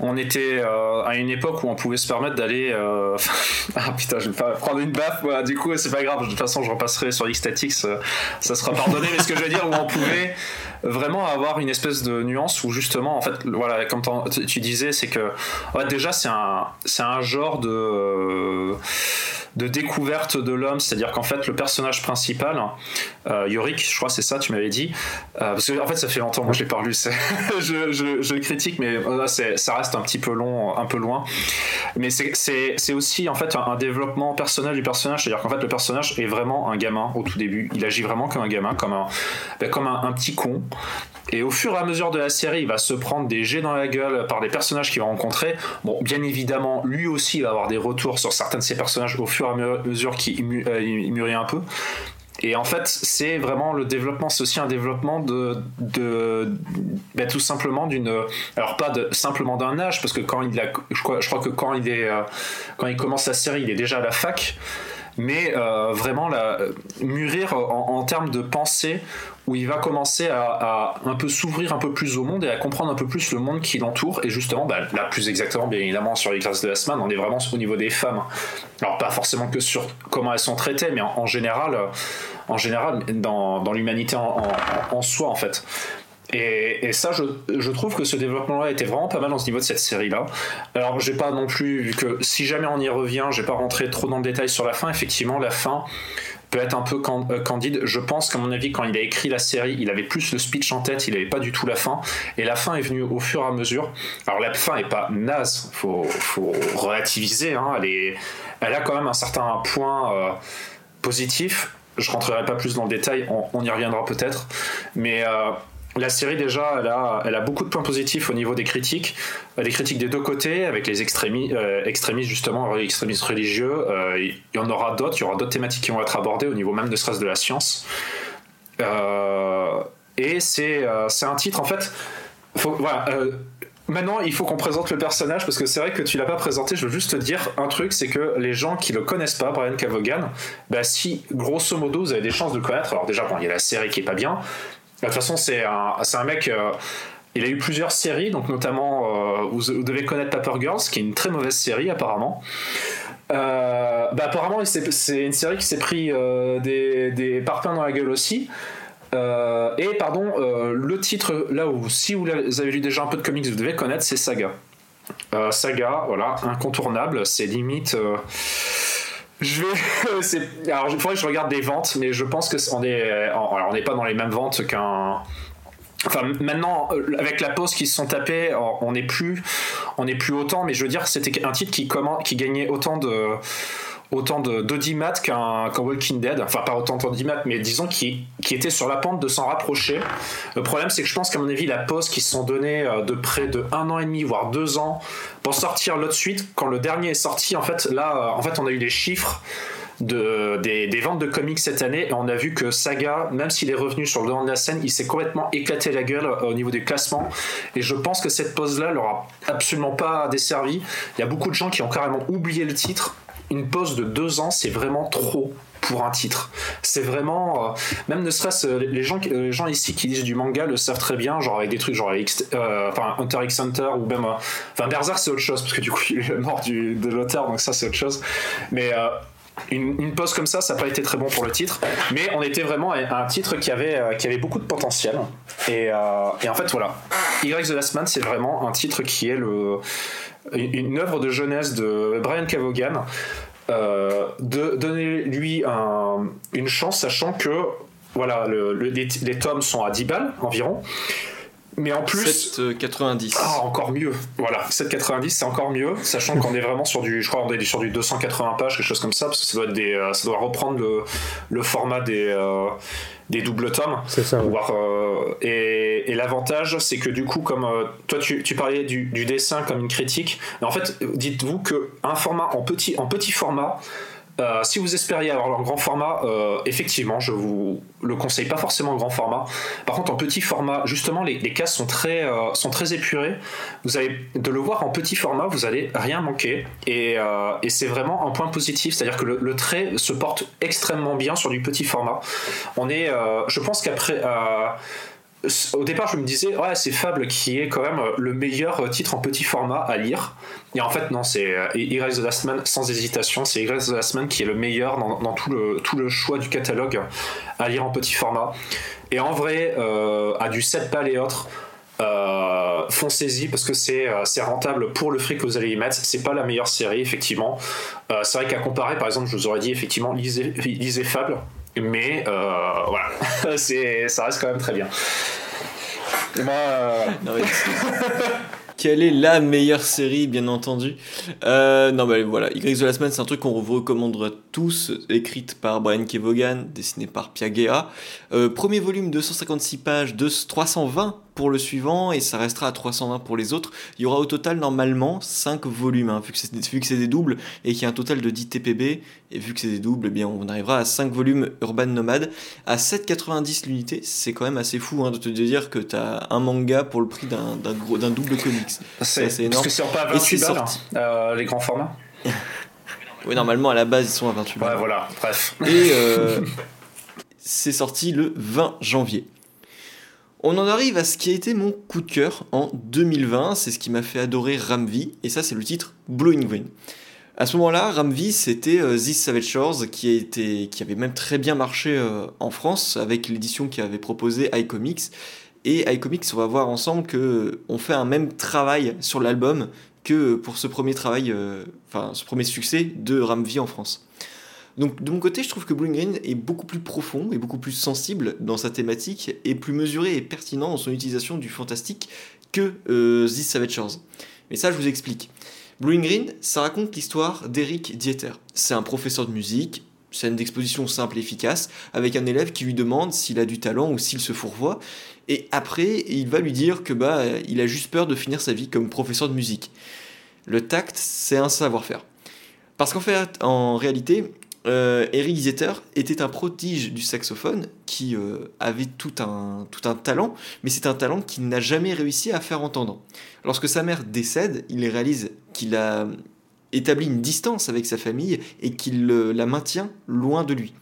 on était euh, à une époque où on pouvait se permettre d'aller. ah putain, je vais pas prendre une baffe, du coup c'est pas grave, de toute façon je repasserai sur X-Statix, ça sera pardonné, mais ce que je veux dire, où on pouvait vraiment avoir une espèce de nuance où justement, en fait, voilà, comme tu disais, c'est que déjà c'est un, un genre de de découverte de l'homme, c'est-à-dire qu'en fait le personnage principal, euh, Yorick, je crois c'est ça, tu m'avais dit, euh, parce que en fait ça fait longtemps, moi je l'ai pas lu, je, je, critique, mais là ça reste un petit peu long, un peu loin, mais c'est aussi en fait un, développement personnel du personnage, c'est-à-dire qu'en fait le personnage est vraiment un gamin au tout début, il agit vraiment comme un gamin, comme un, ben, comme un petit con, et au fur et à mesure de la série, il va se prendre des jets dans la gueule par des personnages qu'il va rencontrer. Bon, bien évidemment, lui aussi va avoir des retours sur certains de ses personnages au fur à mesure qu'il euh, mûrit un peu. Et en fait, c'est vraiment le développement, c'est aussi un développement de, ben, tout simplement d'une, alors pas simplement d'un âge, parce que quand il a, je crois, que quand il est, euh, quand il commence la série, il est déjà à la fac, mais euh, vraiment la, mûrir en, en termes de pensée où il va commencer à, un peu s'ouvrir un peu plus au monde et à comprendre un peu plus le monde qui l'entoure. Et justement, bah, là plus exactement, bien évidemment, sur les classes de la semaine, on est vraiment au niveau des femmes. Alors pas forcément que sur comment elles sont traitées, mais en, général, en général, dans, l'humanité en, soi, en fait. Et, et, ça, je, je, trouve que ce développement-là était vraiment pas mal dans ce niveau de cette série-là. Alors, j'ai pas non plus, vu que si jamais on y revient, j'ai pas rentré trop dans le détail sur la fin. Effectivement, la fin, peut être un peu euh, candide. Je pense qu'à mon avis, quand il a écrit la série, il avait plus le speech en tête, il n'avait pas du tout la fin. Et la fin est venue au fur et à mesure. Alors la fin est pas naze, faut, relativiser. Hein. Elle, est, elle a quand même un certain point euh, positif. Je rentrerai pas plus dans le détail, on, y reviendra peut-être. Mais euh, la série déjà, elle a, beaucoup de points positifs au niveau des critiques, euh, des critiques des deux côtés, avec les extrémistes, euh, extrémistes justement, extrémistes religieux. Euh, il y en aura d'autres, il y aura d'autres thématiques qui vont être abordées au niveau même de stress de la science. et c'est un titre en fait. Maintenant, il faut qu'on présente le personnage parce que c'est vrai que tu l'as pas présenté. Je veux juste te dire un truc, c'est que les gens qui le connaissent pas, Brian Cavogan, bah si grosso modo vous avez des chances de le connaître. Alors déjà, bon, il y a la série qui est pas bien, de toute façon, c'est un, un mec. Euh, il a eu plusieurs séries, donc notamment, euh, vous, devez connaître Paper Girls, qui est une très mauvaise série apparemment. Euh, bah, apparemment, c'est une série qui s'est pris des, des parpaings dans la gueule aussi. et pardon, le titre, là où si vous avez lu déjà un peu de comics, vous devez connaître, c'est Saga. Saga, voilà, incontournable, c'est limite. Je vais. alors, il faudrait que je regarde des ventes, mais je pense que on est. Alors, on n'est pas dans les mêmes ventes qu'un. Enfin, maintenant, euh, avec la pause qui se sont tapés, on n'est plus, on plus autant. Mais je veux dire, c'était un titre qui, comment, qui gagnait autant de autant d'audimat qu'un Walking Dead, enfin pas autant d'audimat, mais disons qui, qui était sur la pente de s'en rapprocher. Le problème c'est que je pense qu'à mon avis la pause qui se sont donnés euh, de près de un an et demi, voire deux ans, pour sortir l'autre suite, quand le dernier est sorti, en fait là, euh, en fait on a eu les chiffres de, des, des, ventes de comics cette année et on a vu que Saga, même s'il est revenu sur le devant de la scène, il s'est complètement éclaté la gueule euh, au niveau des classements et je pense que cette pause là leur a absolument pas desservi. Il y a beaucoup de gens qui ont carrément oublié le titre une pause de deux ans, c'est vraiment trop pour un titre. C'est vraiment, euh, même ne serait-ce les gens, les gens ici qui lisent du manga le savent très bien, genre avec des trucs genre euh, enfin Hunter x Hunter ou même, enfin Berserk c'est autre chose parce que du coup il est mort du, de l'auteur donc ça c'est autre chose. Mais une, pause comme ça, ça n'a pas été très bon pour le titre, mais on était vraiment à un titre qui avait, qui avait beaucoup de potentiel. Et, et en fait, voilà. Y The Last Man, c'est vraiment un titre qui est le, une, œuvre de jeunesse de Brian Cavogan. Euh, de donner lui une chance, sachant que voilà, les, tomes sont à 10 balles environ. Mais en plus. 7,90. Ah, encore mieux. Voilà, 7,90, c'est encore mieux, sachant qu'on est vraiment sur du. Je crois qu'on est sur du 280 pages, quelque chose comme ça, parce que ça doit, des, euh, ça doit reprendre le, le format des, euh, des doubles tomes. C'est ça. Euh, et, et l'avantage, c'est que du coup, comme toi, tu, tu parlais du, du, dessin comme une critique, en fait, dites-vous qu'un format en petit, en petit format, euh, si vous espériez avoir un grand format, euh, effectivement, je vous le conseille pas forcément en grand format. Par contre, en petit format, justement, les, les cases sont très, euh, sont très épurées. Vous allez de le voir en petit format, vous allez rien manquer. Et, et c'est vraiment un point positif, c'est-à-dire que le, le, trait se porte extrêmement bien sur du petit format. On est, je pense qu'après au départ, je me disais, ouais, c'est Fable qui est quand même le meilleur titre en petit format à lire. Et en fait, non, c'est Erase the Last Man sans hésitation. C'est Erase the Last Man qui est le meilleur dans, tout, le, tout le choix du catalogue à lire en petit format. Et en vrai, euh, à du 7 balles et autres, euh, foncez-y parce que euh, c'est rentable pour le fric que vous allez y mettre. C'est pas la meilleure série, effectivement. Euh, c'est vrai qu'à comparer, par exemple, je vous aurais dit effectivement, lisez, lisez Fable. Mais voilà, ça reste quand même très bien. Quelle est la meilleure série, bien entendu euh, Non, mais voilà, Y de la semaine, c'est un truc qu'on vous recommandera tous, écrite par Brian Kevogan, dessiné par Piagea. Euh, premier volume, 256 pages, de 320 pour le suivant et ça restera à 320 pour les autres. Il y aura au total normalement 5 volumes, hein, vu que c'est des doubles et qu'il y a un total de 10 TPB. Et vu que c'est des doubles, eh bien on arrivera à 5 volumes Urban Nomad. À 7,90 l'unité, c'est quand même assez fou hein, de te dire que tu as un manga pour le prix d'un double comics. C'est énorme. Parce que c'est pas à 28 balles, hein, euh, les grands formats. oui, normalement à la base ils sont à 28 balles. Ouais, voilà, bref. Et euh, c'est sorti le 20 janvier. On en arrive à ce qui a été mon coup de cœur en 2020, c'est ce qui m'a fait adorer Ramvi, et ça c'est le titre Blowing Green. À ce moment-là, Ramvi, c'était euh, This Savage Shores, qui, avait même très bien marché euh, en France, avec l'édition qui avait proposé iComics. Et iComics, on va voir ensemble qu'on fait un même travail sur l'album que pour ce premier travail, euh, enfin ce premier succès de Ramvi en France. Donc de mon côté, je trouve que Blue Green est beaucoup plus profond et beaucoup plus sensible dans sa thématique et plus mesuré et pertinent dans son utilisation du fantastique que euh, This Savage Shores. Mais ça, je vous explique. Blue Green, ça raconte l'histoire d'Eric Dieter. C'est un professeur de musique, scène d'exposition simple et efficace, avec un élève qui lui demande s'il a du talent ou s'il se fourvoie, et après, il va lui dire que bah, il a juste peur de finir sa vie comme professeur de musique. Le tact, c'est un savoir-faire. Parce qu'en fait, en réalité, euh, Eric Zetter était un prodige du saxophone qui euh, avait tout un, tout un talent, mais c'est un talent qu'il n'a jamais réussi à faire entendre. Lorsque sa mère décède, il réalise qu'il a établi une distance avec sa famille et qu'il la maintient loin de lui.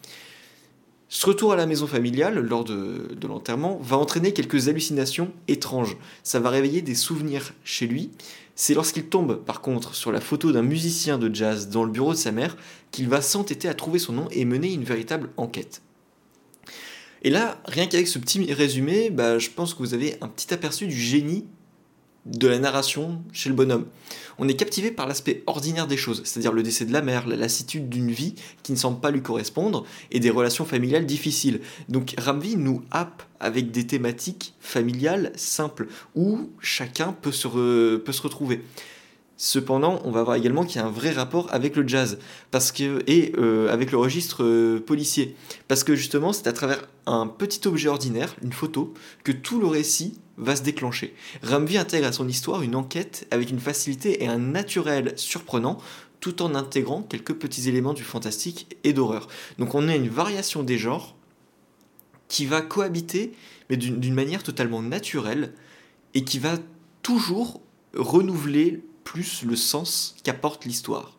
Ce retour à la maison familiale, lors de l'enterrement, va entraîner quelques hallucinations étranges. Ça va réveiller des souvenirs chez lui, c'est lorsqu'il tombe, par contre, sur la photo d'un musicien de jazz dans le bureau de sa mère qu'il va s'entêter à trouver son nom et mener une véritable enquête. Et là, rien qu'avec ce petit résumé, bah, je pense que vous avez un petit aperçu du génie de la narration chez le bonhomme. On est captivé par l'aspect ordinaire des choses, c'est-à-dire le décès de la mère, la lassitude d'une vie qui ne semble pas lui correspondre et des relations familiales difficiles. Donc Ramvi nous happe avec des thématiques familiales simples où chacun peut se, peut se retrouver. Cependant, on va voir également qu'il y a un vrai rapport avec le jazz parce que, et euh, avec le registre euh, policier. Parce que justement, c'est à travers un petit objet ordinaire, une photo, que tout le récit va se déclencher. Ramvi intègre à son histoire une enquête avec une facilité et un naturel surprenant tout en intégrant quelques petits éléments du fantastique et d'horreur. Donc on a une variation des genres qui va cohabiter, mais d'une manière totalement naturelle, et qui va toujours renouveler plus le sens qu'apporte l'histoire.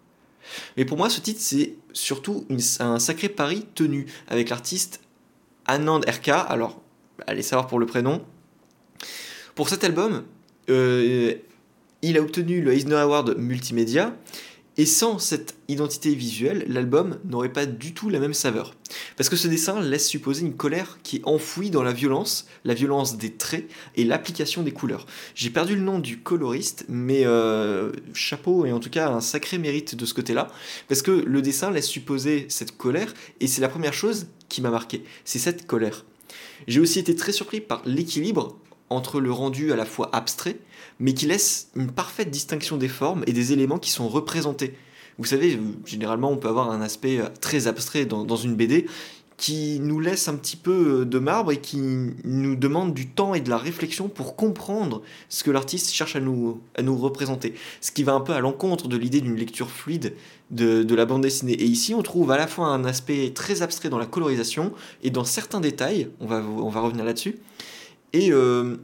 Mais pour moi, ce titre, c'est surtout un sacré pari tenu avec l'artiste Anand RK. Alors, allez savoir pour le prénom. Pour cet album, euh, il a obtenu le Eisner Award Multimédia. Et sans cette identité visuelle, l'album n'aurait pas du tout la même saveur. Parce que ce dessin laisse supposer une colère qui est enfouie dans la violence, la violence des traits et l'application des couleurs. J'ai perdu le nom du coloriste, mais euh, chapeau et en tout cas un sacré mérite de ce côté-là. Parce que le dessin laisse supposer cette colère et c'est la première chose qui m'a marqué, c'est cette colère. J'ai aussi été très surpris par l'équilibre entre le rendu à la fois abstrait, mais qui laisse une parfaite distinction des formes et des éléments qui sont représentés. Vous savez, généralement, on peut avoir un aspect euh, très abstrait dans, une BD qui nous laisse un petit peu euh, de marbre et qui nous demande du temps et de la réflexion pour comprendre ce que l'artiste cherche à nous, à nous représenter. Ce qui va un peu à l'encontre de l'idée d'une lecture fluide de, la bande dessinée. Et ici, on trouve à la fois un aspect très abstrait dans la colorisation et dans certains détails, on va, on va revenir là-dessus, et euh,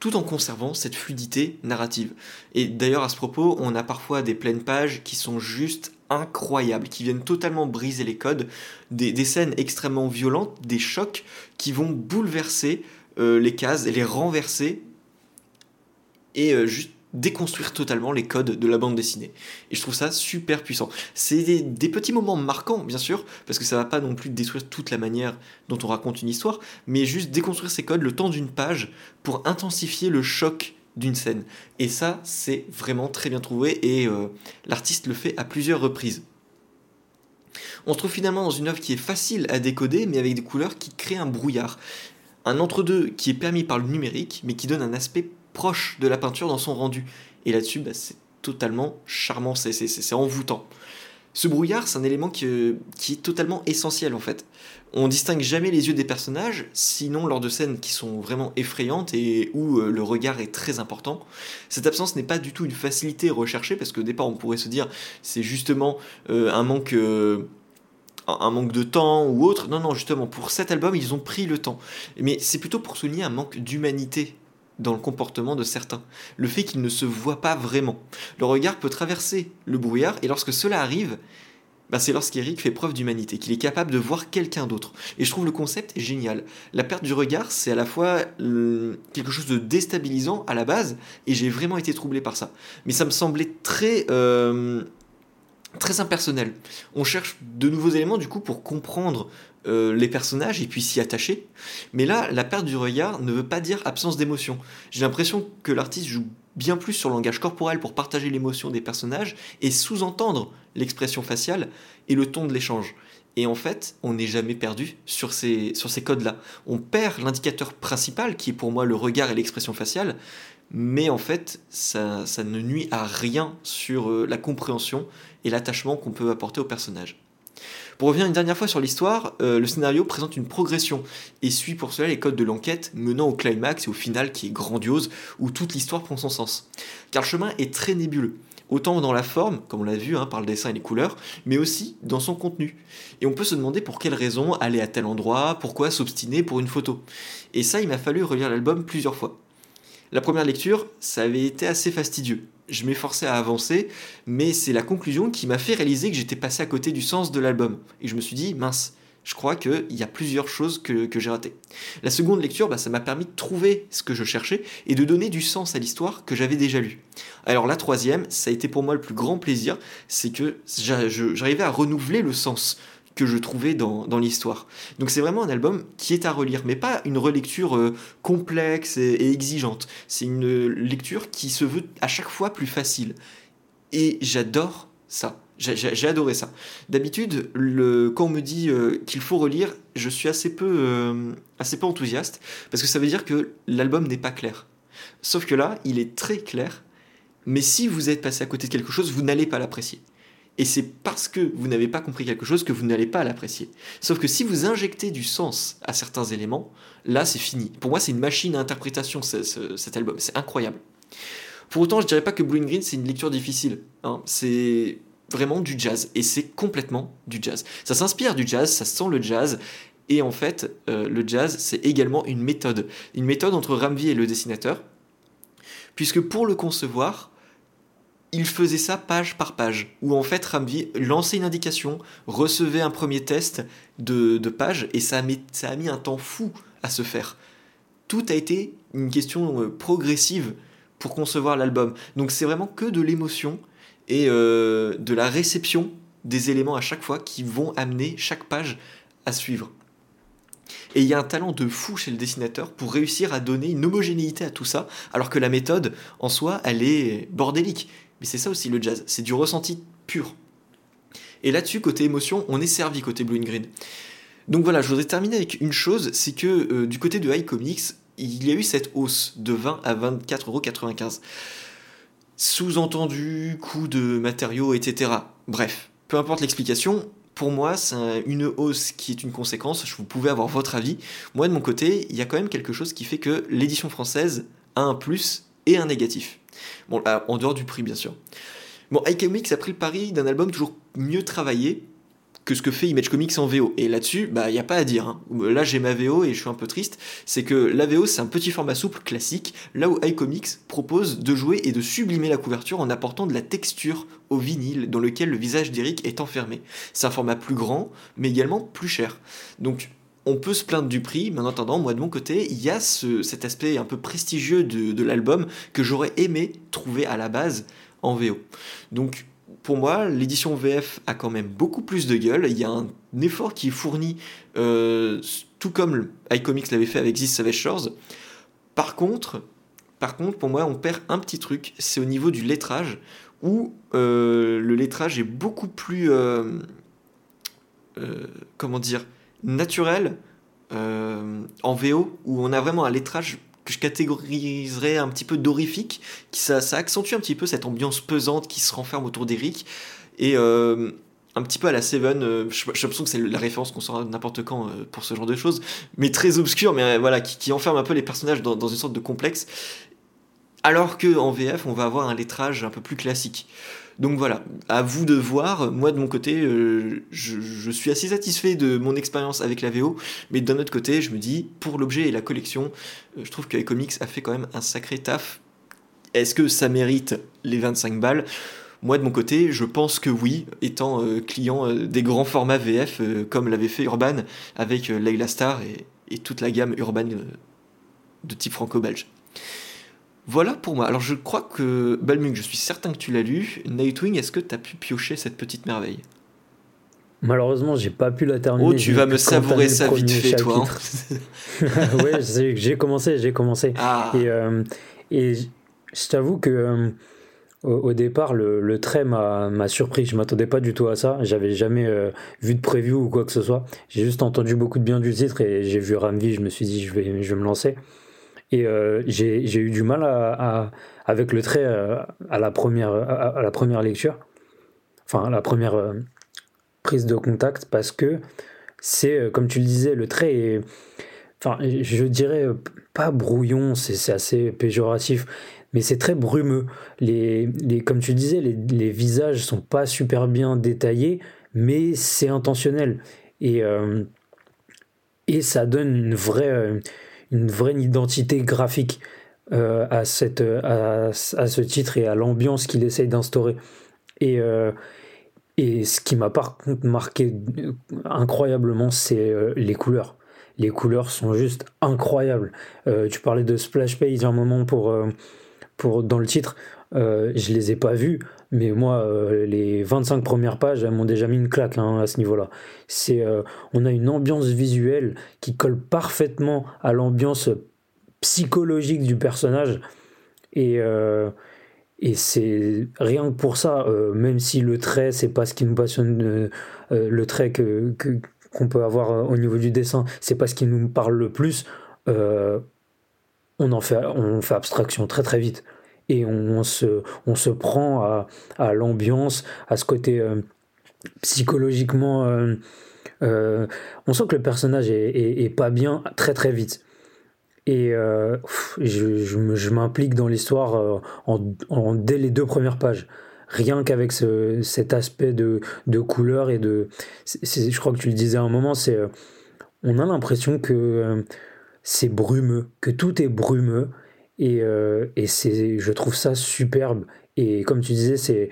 tout, en conservant cette fluidité narrative. Et d'ailleurs, à ce propos, on a parfois des pleines pages qui sont juste incroyables, qui viennent totalement briser les codes, des, scènes extrêmement violentes, des chocs qui vont bouleverser euh, les cases et les renverser et euh, juste déconstruire totalement les codes de la bande dessinée. Et je trouve ça super puissant. C'est des, petits moments marquants, bien sûr, parce que ça va pas non plus détruire toute la manière dont on raconte une histoire, mais juste déconstruire ces codes le temps d'une page pour intensifier le choc d'une scène. Et ça, c'est vraiment très bien trouvé, et euh, l'artiste le fait à plusieurs reprises. On se trouve finalement dans une œuvre qui est facile à décoder, mais avec des couleurs qui créent un brouillard. Un entre-deux qui est permis par le numérique, mais qui donne un aspect proche de la peinture dans son rendu. Et là-dessus, bah, c'est totalement charmant, c'est envoûtant. Ce brouillard, c'est un élément qui, qui, est totalement essentiel en fait. On distingue jamais les yeux des personnages, sinon lors de scènes qui sont vraiment effrayantes et où euh, le regard est très important. Cette absence n'est pas du tout une facilité recherchée, parce qu'au départ on pourrait se dire c'est justement euh, un manque... Euh, un manque de temps ou autre. Non, non, justement, pour cet album, ils ont pris le temps. Mais c'est plutôt pour souligner un manque d'humanité dans le comportement de certains. Le fait qu'ils ne se voient pas vraiment. Le regard peut traverser le brouillard et lorsque cela arrive, bah c'est lorsqu'Eric fait preuve d'humanité, qu'il est capable de voir quelqu'un d'autre. Et je trouve le concept génial. La perte du regard, c'est à la fois euh, quelque chose de déstabilisant à la base, et j'ai vraiment été troublé par ça. Mais ça me semblait très... Euh, très impersonnel. On cherche de nouveaux éléments du coup pour comprendre euh, les personnages et puis s'y attacher. Mais là, la perte du regard ne veut pas dire absence d'émotion. J'ai l'impression que l'artiste joue bien plus sur le langage corporel pour partager l'émotion des personnages et sous-entendre l'expression faciale et le ton de l'échange. Et en fait, on n'est jamais perdu sur ces, sur ces codes-là. On perd l'indicateur principal, qui est pour moi le regard et l'expression faciale, mais en fait, ça, ça ne nuit à rien sur euh, la compréhension et l'attachement qu'on peut apporter au personnage. Pour revenir une dernière fois sur l'histoire, euh, le scénario présente une progression et suit pour cela les codes de l'enquête menant au climax et au final qui est grandiose où toute l'histoire prend son sens. Car le chemin est très nébuleux autant dans la forme, comme on l'a vu hein, par le dessin et les couleurs, mais aussi dans son contenu. Et on peut se demander pour quelle raison aller à tel endroit, pourquoi s'obstiner pour une photo. Et ça, il m'a fallu relire l'album plusieurs fois. La première lecture, ça avait été assez fastidieux je m'efforçais à avancer, mais c'est la conclusion qui m'a fait réaliser que j'étais passé à côté du sens de l'album. Et je me suis dit, mince, je crois qu'il y a plusieurs choses que, j'ai ratées. La seconde lecture, bah, ça m'a permis de trouver ce que je cherchais et de donner du sens à l'histoire que j'avais déjà lue. Alors la troisième, ça a été pour moi le plus grand plaisir, c'est que j'arrivais à renouveler le sens que je trouvais dans, l'histoire. Donc c'est vraiment un album qui est à relire, mais pas une relecture euh, complexe et, exigeante. C'est une lecture qui se veut à chaque fois plus facile. Et j'adore ça. J'ai adoré ça. D'habitude, quand on me dit euh, qu'il faut relire, je suis assez peu, euh, assez peu enthousiaste, parce que ça veut dire que l'album n'est pas clair. Sauf que là, il est très clair, mais si vous êtes passé à côté de quelque chose, vous n'allez pas l'apprécier. Et c'est parce que vous n'avez pas compris quelque chose que vous n'allez pas l'apprécier. Sauf que si vous injectez du sens à certains éléments, là c'est fini. Pour moi c'est une machine à interprétation cet album, c'est incroyable. Pour autant je dirais pas que Blue Green c'est une lecture difficile. Hein. C'est vraiment du jazz et c'est complètement du jazz. Ça s'inspire du jazz, ça sent le jazz et en fait euh, le jazz c'est également une méthode. Une méthode entre Ramvi et le dessinateur. Puisque pour le concevoir, il faisait ça page par page, où en fait Ramvi lançait une indication, recevait un premier test de, page, et ça a, mis, un temps fou à se faire. Tout a été une question euh, progressive pour concevoir l'album. Donc c'est vraiment que de l'émotion et euh, de la réception des éléments à chaque fois qui vont amener chaque page à suivre. Et il y a un talent de fou chez le dessinateur pour réussir à donner une homogénéité à tout ça, alors que la méthode, en soi, elle est bordélique. Mais c'est ça aussi le jazz, c'est du ressenti pur. Et là-dessus, côté émotion, on est servi côté Blue and Green. Donc voilà, je voudrais terminer avec une chose, c'est que euh, du côté de iComics, il y a eu cette hausse de 20 à 24,95€. Sous-entendu, coût de matériaux, etc. Bref, peu importe l'explication, pour moi, c'est une hausse qui est une conséquence. Vous pouvez avoir votre avis. Moi, de mon côté, il y a quand même quelque chose qui fait que l'édition française a un plus et un négatif. Bon, en dehors du prix, bien sûr. Bon, iComics a pris le pari d'un album toujours mieux travaillé que ce que fait Image Comics en VO. Et là-dessus, bah, il n'y a pas à dire. Hein. Là, j'ai ma VO et je suis un peu triste. C'est que la VO, c'est un petit format souple classique, là où iComics propose de jouer et de sublimer la couverture en apportant de la texture au vinyle dans lequel le visage d'Eric est enfermé. C'est un format plus grand, mais également plus cher. Donc, on peut se plaindre du prix, mais en attendant, moi de mon côté, il y a cet aspect un peu prestigieux de, l'album que j'aurais aimé trouver à la base en VO. Donc pour moi, l'édition VF a quand même beaucoup plus de gueule. Il y a un effort qui est fourni, euh, tout comme iComics l'avait fait avec This Savage Shores. Par contre, par contre, pour moi, on perd un petit truc, c'est au niveau du lettrage, où euh, le lettrage est beaucoup plus, euh, comment dire, naturel en VO, où on a vraiment un lettrage que je catégoriserais un petit peu d'horrifique, qui ça, accentue un petit peu cette ambiance pesante qui se renferme autour d'Eric. Et euh, un petit peu à la Seven, euh, j'ai l'impression que c'est la référence qu'on sort n'importe quand euh, pour ce genre de choses, mais très obscure, mais voilà, qui, enferme un peu les personnages dans, dans, une sorte de complexe. Alors que en VF, on va avoir un lettrage un peu plus classique. Donc voilà, à vous de voir. Moi de mon côté, euh, je, suis assez satisfait de mon expérience avec la VO, mais d'un autre côté, je me dis, pour l'objet et la collection, euh, je trouve que Comics a fait quand même un sacré taf. Est-ce que ça mérite les 25 balles? Moi de mon côté, je pense que oui, étant euh, client des grands formats VF comme l'avait fait Urban avec Layla Star et, et, toute la gamme Urban de type franco-belge. Voilà pour moi. Alors je crois que Balmung, je suis certain que tu l'as lu. Nightwing, est-ce que tu as pu piocher cette petite merveille? Malheureusement, j'ai pas pu la terminer. Oh, tu vas me savourer ça vite fait, toi. Hein. ouais, j'ai commencé, j'ai commencé. Ah. Et, euh, et je t'avoue que euh, au, départ, le, trait m'a surpris. Je m'attendais pas du tout à ça. J'avais jamais euh, vu de preview ou quoi que ce soit. J'ai juste entendu beaucoup de bien du titre et j'ai vu Ramvi. Je me suis dit, je vais, je vais me lancer. Et euh, j'ai eu du mal à, avec le trait euh, à, la première, à, la première lecture, enfin à la première euh, prise de contact, parce que c'est, comme tu le disais, le trait est, enfin je dirais pas brouillon, c'est assez péjoratif, mais c'est très brumeux. Les, les, comme tu disais, les, les visages sont pas super bien détaillés, mais c'est intentionnel. Et, et ça donne une vraie une vraie identité graphique euh, à, cette, à, ce titre et à l'ambiance qu'il essaye d'instaurer. Et, euh, et ce qui m'a par contre marqué incroyablement, c'est euh, les couleurs. Les couleurs sont juste incroyables. tu parlais de splash page un moment pour, pour, dans le titre. je les ai pas vus, mais moi, les 25 premières pages, elles m'ont déjà mis une claque hein, à ce niveau-là. C'est, on a une ambiance visuelle qui colle parfaitement à l'ambiance psychologique du personnage. Et, et c'est rien que pour ça, même si le trait, c'est pas ce qui nous passionne, le trait que, qu'on peut avoir au niveau du dessin, c'est pas ce qui nous parle le plus. on en fait, on fait abstraction très très vite et on, se, on se prend à, à l'ambiance, à ce côté psychologiquement euh, on sent que le personnage est, pas bien très très vite. Et euh, je, m'implique dans l'histoire euh, dès les deux premières pages. Rien qu'avec cet aspect de, de, couleur et de. je crois que tu le disais à un moment, c'est. on a l'impression que c'est brumeux, que tout est brumeux. Et, et c'est, je trouve ça superbe Et comme tu disais, c'est,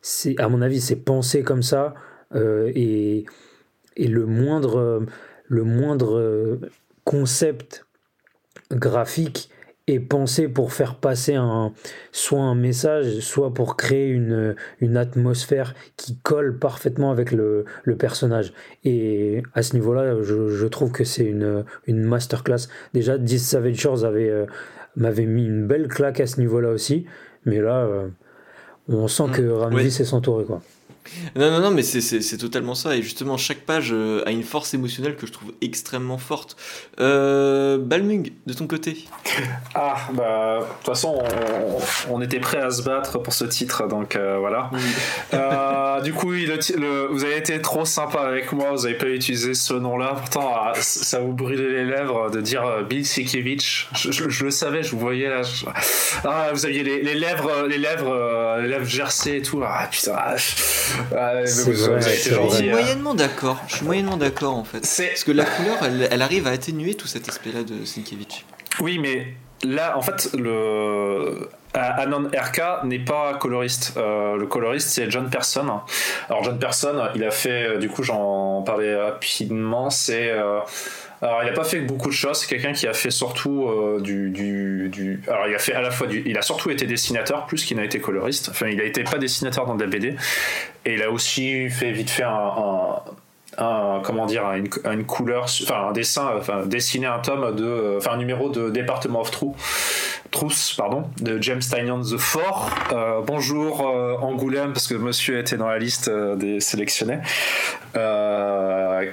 c'est à mon avis, c'est pensé comme ça. et, et le moindre, le moindre concept graphique est pensé pour faire passer un, soit un message, soit pour créer une, une atmosphère qui colle parfaitement avec le, le personnage. Et à ce niveau-là, je, je, trouve que c'est une, une masterclass. Déjà, 10 Savage Shores avait, euh, m'avait mis une belle claque à ce niveau-là aussi, mais là, euh, on sent que mmh. Ramsey s'est s'entourer, quoi. Non, non, non, mais c'est totalement ça. Et justement, chaque page euh, a une force émotionnelle que je trouve extrêmement forte. Euh, Balmung, de ton côté Ah, bah, de toute façon, on, était prêt à se battre pour ce titre, donc euh, voilà. Euh, du coup, le, vous avez été trop sympa avec moi, vous n'avez pas utilisé ce nom-là. Pourtant, ah, ça vous brûlait les lèvres de dire Bill Sikiewicz. Je, le savais, je vous voyais là. Ah, vous aviez les, lèvres, les lèvres, les lèvres gercées et tout. Ah, putain. Ah, je suis moyennement d'accord. Je suis moyennement d'accord en fait. Parce que la couleur, elle, arrive à atténuer tout cet aspect-là de Sienkiewicz. Oui, mais là, en fait, le Anon RK n'est pas coloriste. Euh, le coloriste, c'est John Person. Alors, John Person, il a fait, du coup, j'en parlais rapidement, c'est. Euh, alors, il n'a pas fait beaucoup de choses. C'est quelqu'un qui a fait surtout euh, du, Alors, il a fait à la fois du. Il a surtout été dessinateur plus qu'il n'a été coloriste. Enfin, il a été pas dessinateur dans des BD. Et il a aussi fait vite fait un, un comment dire une, une, couleur enfin un dessin enfin dessiner un tome de enfin un numéro de Département of True Trousse, pardon, de James Tynion The Four. Euh, bonjour euh, Angoulême, parce que monsieur était dans la liste euh, des sélectionnés.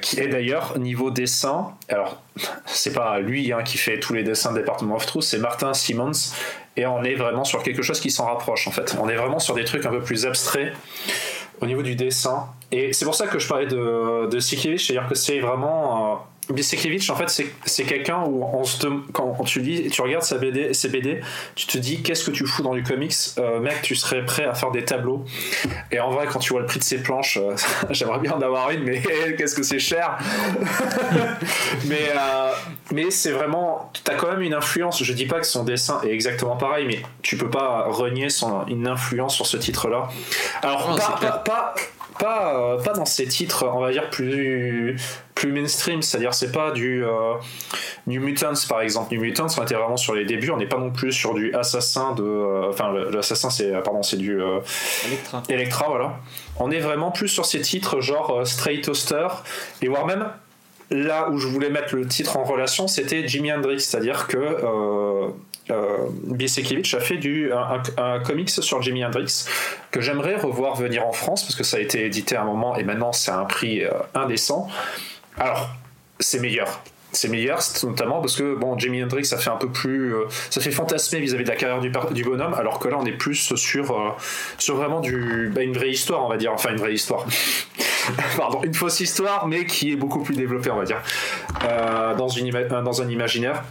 qui est d'ailleurs niveau dessin. Alors, c'est pas lui hein, qui fait tous les dessins de Département of Truth, c'est Martin Simmons. Et on est vraiment sur quelque chose qui s'en rapproche en fait. On est vraiment sur des trucs un peu plus abstraits au niveau du dessin. Et c'est pour ça que je parlais de, de c'est-à-dire que c'est vraiment Bisekevich, en fait, c'est quelqu'un où on se quand tu lis, tu regardes sa BD, ses BD, tu te dis qu'est-ce que tu fous dans du comics, euh, mec, tu serais prêt à faire des tableaux. Et en vrai, quand tu vois le prix de ses planches, euh, j'aimerais bien en avoir une, mais qu'est-ce que c'est cher. mais euh, mais c'est vraiment, tu as quand même une influence. Je dis pas que son dessin est exactement pareil, mais tu peux pas renier son une influence sur ce titre-là. Alors pas, pas, pas dans ses titres, on va dire plus plus mainstream, c'est-à-dire c'est pas du euh, New Mutants par exemple. New Mutants on était vraiment sur les débuts, on n'est pas non plus sur du assassin de, euh, enfin l'assassin c'est pardon c'est du euh, Electra. Electra voilà. On est vraiment plus sur ces titres genre Straight Toaster et voire même là où je voulais mettre le titre en relation, c'était Jimi Hendrix, c'est-à-dire que euh, a fait du, un, comics sur Jimi Hendrix que j'aimerais revoir venir en France parce que ça a été édité à un moment et maintenant c'est un prix indécent. Alors, c'est meilleur. C'est meilleur, notamment parce que bon, Jimi Hendrix, ça fait un peu plus, euh, ça fait fantasmer vis-à-vis de la carrière du, du, bonhomme, alors que là, on est plus sur, euh, sur vraiment du, bah, une vraie histoire, on va dire, enfin une vraie histoire. Pardon, une fausse histoire, mais qui est beaucoup plus développée, on va dire, euh, dans, une dans un imaginaire.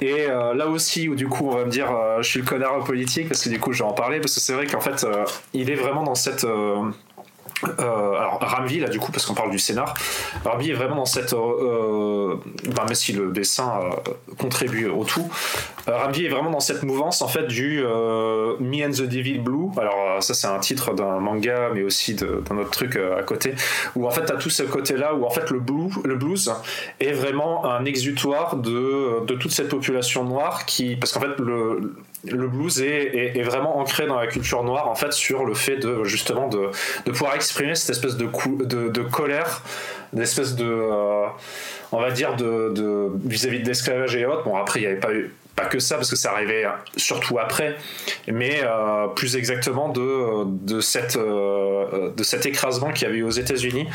Et là aussi, où du coup, on va me dire, je suis le connard politique, parce que du coup, je vais en parler, parce que c'est vrai qu'en fait, il est vraiment dans cette euh, alors Ramvi là du coup parce qu'on parle du scénar Ramvi est vraiment dans cette euh, ben, même si le dessin euh, contribue au tout. Euh, Ramvi est vraiment dans cette mouvance en fait du euh, Me and the Devil Blue. Alors ça c'est un titre d'un manga mais aussi d'un autre truc à côté où en fait t'as tout ce côté là où en fait le, le blues est vraiment un exutoire de, de toute cette population noire qui parce qu'en fait le le blues est, vraiment ancré dans la culture noire en fait sur le fait de justement de, pouvoir exprimer cette espèce de, colère d'espèce de euh, on va dire de vis-à-vis de, l'esclavage et autres. Bon après il n'y avait pas eu que ça parce que ça arrivait surtout après mais euh, plus exactement de, cette, euh, cet écrasement qu'il y avait eu aux États-Unis.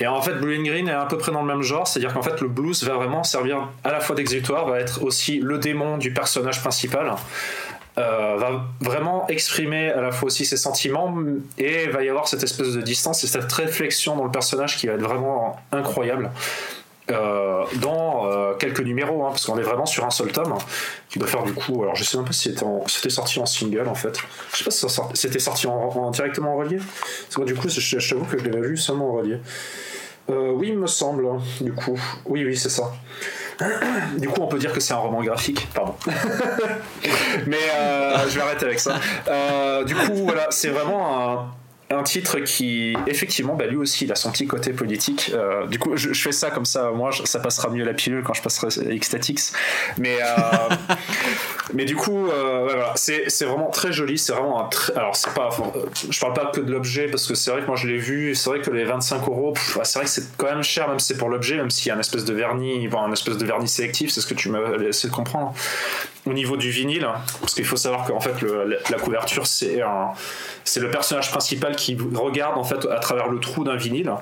Et en fait Blue and Green est à peu près dans le même genre c'est à dire qu'en fait le blues va vraiment servir à la fois d'exutoire va être aussi le démon du personnage principal euh, va vraiment exprimer à la fois aussi ses sentiments et va y avoir cette espèce de distance et cette réflexion dans le personnage qui va être vraiment incroyable. Euh, dans euh, quelques numéros, hein, parce qu'on est vraiment sur un seul tome qui doit faire du coup. Alors je sais même pas si c'était, sorti en single en fait. Je sais pas si c'était sorti en, directement en relié. Parce du coup, je, t'avoue que je l'avais vu seulement en relié. oui, il me semble, du coup. Oui, oui, c'est ça. Du coup, on peut dire que c'est un roman graphique, pardon. Mais euh, je vais arrêter avec ça. Euh, du coup, voilà, c'est vraiment un un titre qui, effectivement, bah, lui aussi, il a son petit côté politique. Euh, du coup, je, fais ça comme ça, moi, ça passera mieux la pilule quand je passerai Xtatix. Mais, euh, mais du coup, euh, voilà, c'est, vraiment très joli. C'est vraiment un très. Alors, c'est pas. je parle pas que de l'objet parce que c'est vrai que moi je l'ai vu. C'est vrai que les 25 euros, c'est vrai que c'est quand même cher, même si c'est pour l'objet, même s'il y a un espèce de vernis, bon, un espèce de vernis sélectif, c'est ce que tu m'as laissé comprendre. Au niveau du vinyle, parce qu'il faut savoir qu'en fait, la couverture, c'est un c'est le personnage principal qui regarde en fait à travers le trou d'un vinyle.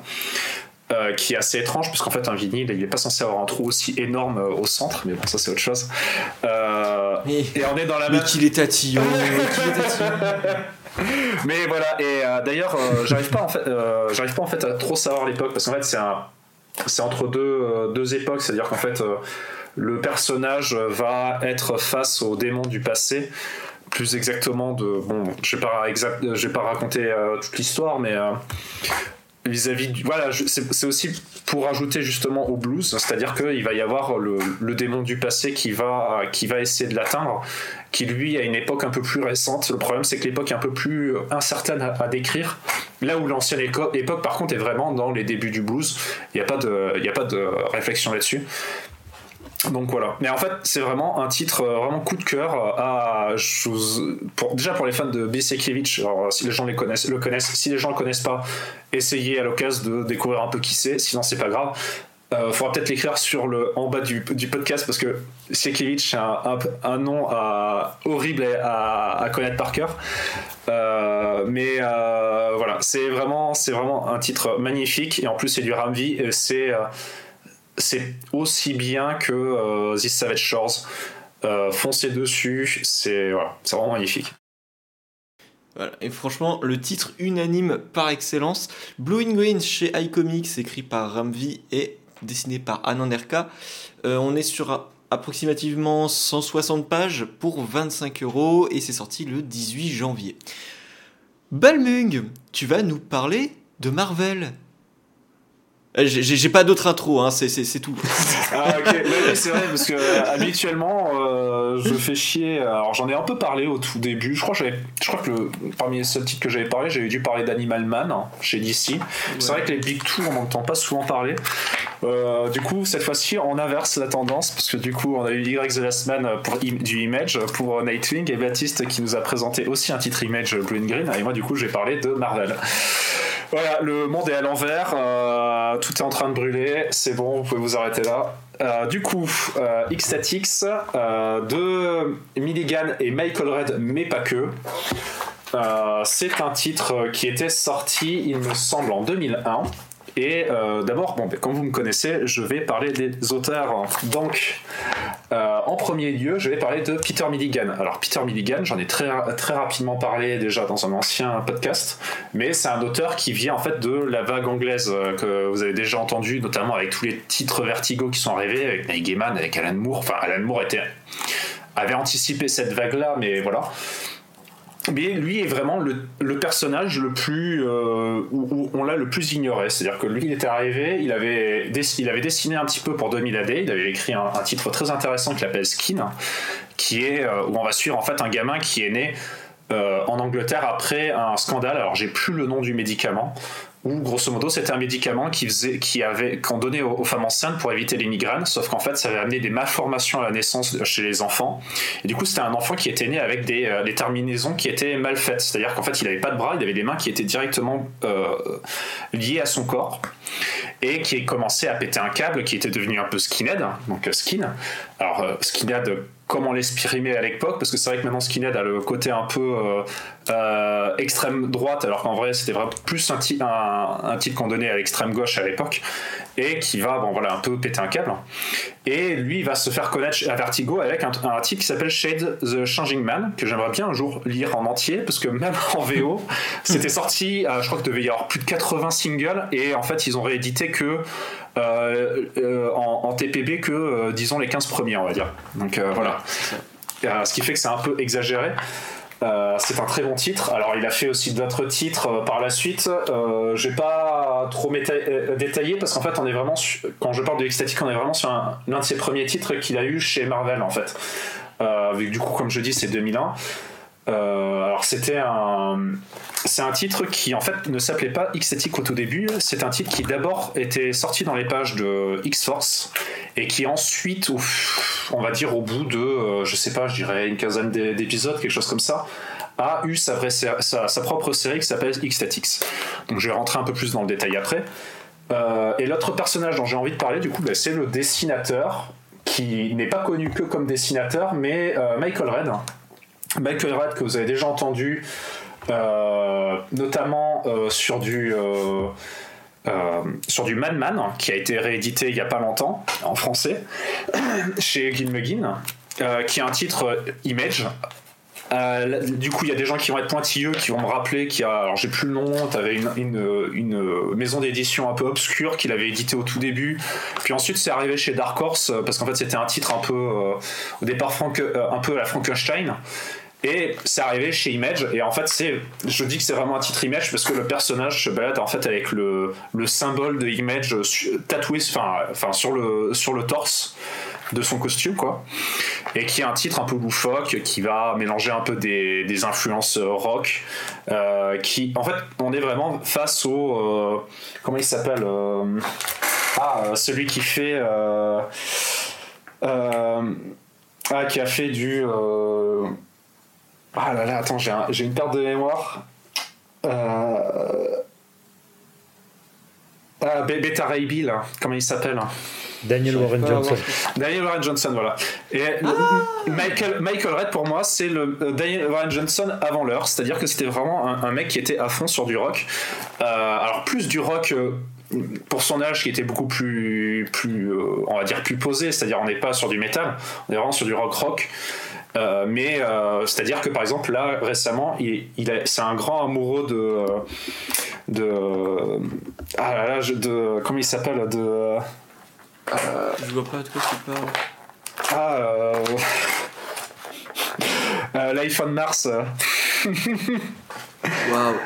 Euh, qui est assez étrange parce qu'en fait un vinyle il n'est pas censé avoir un trou aussi énorme euh, au centre mais bon ça c'est autre chose euh, et on est dans la même qu'il est tatillon mais voilà et d'ailleurs j'arrive pas en fait j'arrive pas en fait à trop savoir l'époque parce qu'en fait c'est un c'est entre deux, deux époques c'est à dire qu'en fait le personnage va être face aux démons du passé plus exactement de bon je vais pas exact je vais pas raconter euh, toute l'histoire mais euh, vis-à-vis du voilà c'est aussi pour ajouter justement au blues c'est-à-dire qu'il va y avoir le, le, démon du passé qui va qui va essayer de l'atteindre qui lui a une époque un peu plus récente. Le problème c'est que l'époque est un peu plus incertaine à, décrire. Là où l'ancienne époque par contre est vraiment dans les débuts du blues. Il n'y a pas de il a pas de réflexion là-dessus donc voilà. Mais en fait, c'est vraiment un titre euh, vraiment coup de cœur euh, pour, déjà pour les fans de Bisekiewicz. Alors si les gens le connaissent, si les gens le connaissent pas, essayez à l'occasion de découvrir un peu qui c'est. Sinon, c'est pas grave. Euh, faudra peut-être l'écrire sur le en bas du, podcast parce que Sekiewicz c'est un, un, nom horrible à, connaître par cœur. Euh, mais voilà, c'est vraiment c'est vraiment un titre magnifique et en plus c'est du Ramvi. C'est c'est aussi bien que euh, This Savage Shores. Euh, foncez dessus, c'est vraiment magnifique. Et franchement, le titre unanime par excellence, Blue in Green chez iComics, écrit par Ramvi et dessiné par Ananderka. Euh, on est sur approximativement 160 pages pour 25 euros et c'est sorti le 18 janvier. Balmung, tu vas nous parler de Marvel. Euh, j'ai pas d'autre intro, hein, c'est tout. ah ok, c'est vrai parce que euh, habituellement euh, je fais chier. Alors j'en ai un peu parlé au tout début. Je crois que je crois que le, parmi les seuls titres que j'avais parlé, j'avais dû parler d'Animal Man hein, chez DC. C'est vrai que les Big Two on n'entend pas souvent parler. Du coup cette fois-ci on inverse la tendance parce que du coup on a eu Y de la semaine pour du Image pour Nightwing et Baptiste qui nous a présenté aussi un titre Image Blue and Green et moi du coup je vais parler de Marvel. Voilà, le monde est à l'envers, euh, tout est en train de brûler, c'est bon, vous pouvez vous arrêter là. Euh, du coup, euh, X-Statix de Milligan et Michael Red, mais pas que. c'est un titre qui était sorti, il me semble, en 2001. Et euh, d'abord, bon, comme vous me connaissez, je vais parler des auteurs. Donc, euh, en premier lieu, je vais parler de Peter Milligan. Alors, Peter Milligan, j'en ai très, très rapidement parlé déjà dans un ancien podcast, mais c'est un auteur qui vient en fait de la vague anglaise euh, que vous avez déjà entendu, notamment avec tous les titres Vertigo qui sont arrivés, avec Neil Gaiman, avec Alan Moore. Enfin, Alan Moore avait anticipé cette vague-là, mais voilà mais lui est vraiment le, personnage le plus euh, où, on l'a le plus ignoré. C'est-à-dire que lui, il était arrivé, il avait, dessiné un petit peu pour 2000 AD, il avait écrit un, titre très intéressant qui s'appelle Skin, qui est euh, où on va suivre en fait un gamin qui est né euh, en Angleterre après un scandale. Alors j'ai plus le nom du médicament, où grosso modo c'était un médicament qui faisait, qui avait, qu'on donnait aux, femmes enceintes pour éviter les migraines, sauf qu'en fait ça avait amené des malformations à la naissance chez les enfants. Et du coup c'était un enfant qui était né avec des, euh, terminaisons qui étaient mal faites, c'est-à-dire qu'en fait il n'avait pas de bras, il avait des mains qui étaient directement euh, liées à son corps et qui commençait à péter un câble qui était devenu un peu skinhead, donc euh, skin. Alors skinhead comment l'exprimer à l'époque, parce que c'est vrai que maintenant Skinhead a le côté un peu euh, extrême droite, alors qu'en vrai c'était vraiment plus un, un, type qu'on donnait à l'extrême gauche à l'époque, et qui va bon, voilà, un peu péter un câble. Et lui il va se faire connaître à Vertigo avec un, un type qui s'appelle Shade the Changing Man, que j'aimerais bien un jour lire en entier, parce que même en VO, c'était sorti, euh, je crois qu'il devait y avoir plus de 80 singles, et en fait ils ont réédité que euh, euh, en, TPB que, euh, disons, les 15 premiers, on va dire. Donc voilà. ce qui fait que c'est un peu exagéré. C'est un très bon titre. Alors, il a fait aussi d'autres titres par la suite. Euh, je vais pas trop détailler parce qu'en fait, on est vraiment quand je parle de Ecstatic, on est vraiment sur l'un de ses premiers titres qu'il a eu chez Marvel en fait. du coup, comme je dis, c'est 2001. Euh, alors c'était un, c'est un titre qui en fait ne s'appelait pas X-Static au tout début. C'est un titre qui d'abord était sorti dans les pages de X-Force et qui ensuite, on va dire au bout de, euh, je sais pas, je dirais une quinzaine d'épisodes, quelque chose comme ça, a eu sa, sa, propre série qui s'appelle X-Statix. Donc je vais rentrer un peu plus dans le détail après. Euh, et l'autre personnage dont j'ai envie de parler, du coup, bah, c'est le dessinateur qui n'est pas connu que comme dessinateur, mais Michael Red Michael Red que vous avez déjà entendu, euh, notamment euh, sur du euh, sur du Madman qui a été réédité il y a pas longtemps en français chez Gilmugin, qui a un titre Image. du coup, il y a des gens qui vont être pointilleux, qui vont me rappeler qu'il y a, alors j'ai plus le nom, tu avais une, une, une, maison d'édition un peu obscure qu'il avait édité au tout début, puis ensuite c'est arrivé chez Dark Horse parce qu'en fait c'était un titre un peu au départ Frank, un peu à la Frankenstein, et c'est arrivé chez Image, et en fait, c'est, je dis que c'est vraiment un titre Image parce que le personnage se balade en fait avec le, le symbole de Image tatoué, sur le sur le torse de son costume, quoi. Et qui est un titre un peu loufoque, qui va mélanger un peu des, des influences rock, euh, qui, en fait, on est vraiment face au, euh, comment il s'appelle, euh, ah, celui qui fait, ah, qui a fait du ah là là, attends, j'ai une perte de mémoire. Euh... Ah, Beta Ray Bill, comment il s'appelle Daniel Warren Johnson. Daniel Warren Johnson, voilà. Et ah Michael, Michael Red, pour moi, c'est le euh, Daniel Warren Johnson avant l'heure. C'est-à-dire que c'était vraiment un, mec qui était à fond sur du rock. Euh, alors, plus du rock. Euh, pour son âge qui était beaucoup plus, plus on va dire plus posé, c'est-à-dire on n'est pas sur du métal, on est vraiment sur du rock rock. Euh, mais euh, c'est-à-dire que par exemple là récemment, il, c'est un grand amoureux de euh, de ah là là, de comment il s'appelle de je vois pas de quoi tu parles. Ah l'iPhone Mars.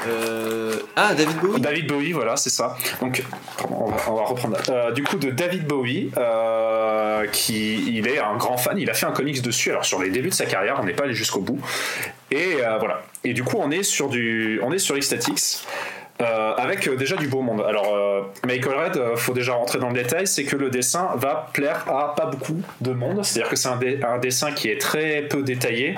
Euh, ah, David Bowie David Bowie, voilà, c'est ça. Donc, on va, reprendre. Euh, du coup, de David Bowie, euh, qui il est un grand fan. Il a fait un comics dessus. Alors, sur les débuts de sa carrière, on n'est pas allé jusqu'au bout. Et voilà. Et du coup, on est sur du, on est sur X-Statix. avec déjà du beau monde. Alors, Michael Red, faut déjà rentrer dans le détail, c'est que le dessin va plaire à pas beaucoup de monde. C'est-à-dire que c'est un, un, dessin qui est très peu détaillé.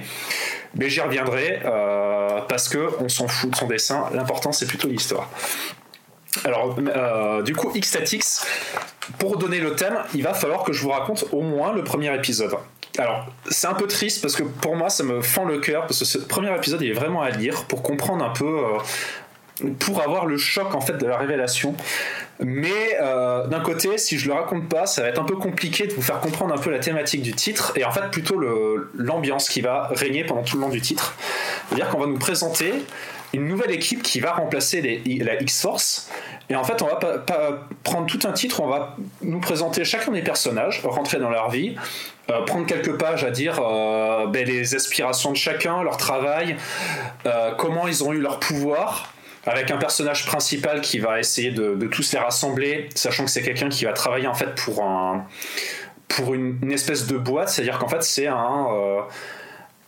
Mais j'y reviendrai euh, parce que on s'en fout de son dessin. L'important c'est plutôt l'histoire. Alors, euh, du coup, X-Statix, pour donner le thème, il va falloir que je vous raconte au moins le premier épisode. Alors, c'est un peu triste parce que pour moi, ça me fend le cœur parce que ce premier épisode, il est vraiment à lire pour comprendre un peu, euh, pour avoir le choc en fait de la révélation. Mais euh, d'un côté, si je le raconte pas, ça va être un peu compliqué de vous faire comprendre un peu la thématique du titre et en fait plutôt l'ambiance qui va régner pendant tout le long du titre. C'est-à-dire qu'on va nous présenter une nouvelle équipe qui va remplacer la X-Force. Et en fait, on va prendre tout un titre, on va nous présenter chacun des personnages, rentrer dans leur vie, euh, prendre quelques pages à dire euh, ben, les aspirations de chacun, leur travail, comment ils ont eu leur pouvoir avec un personnage principal qui va essayer de, tous les rassembler, sachant que c'est quelqu'un qui va travailler en fait pour un pour une, espèce de boîte, c'est-à-dire qu'en fait c'est un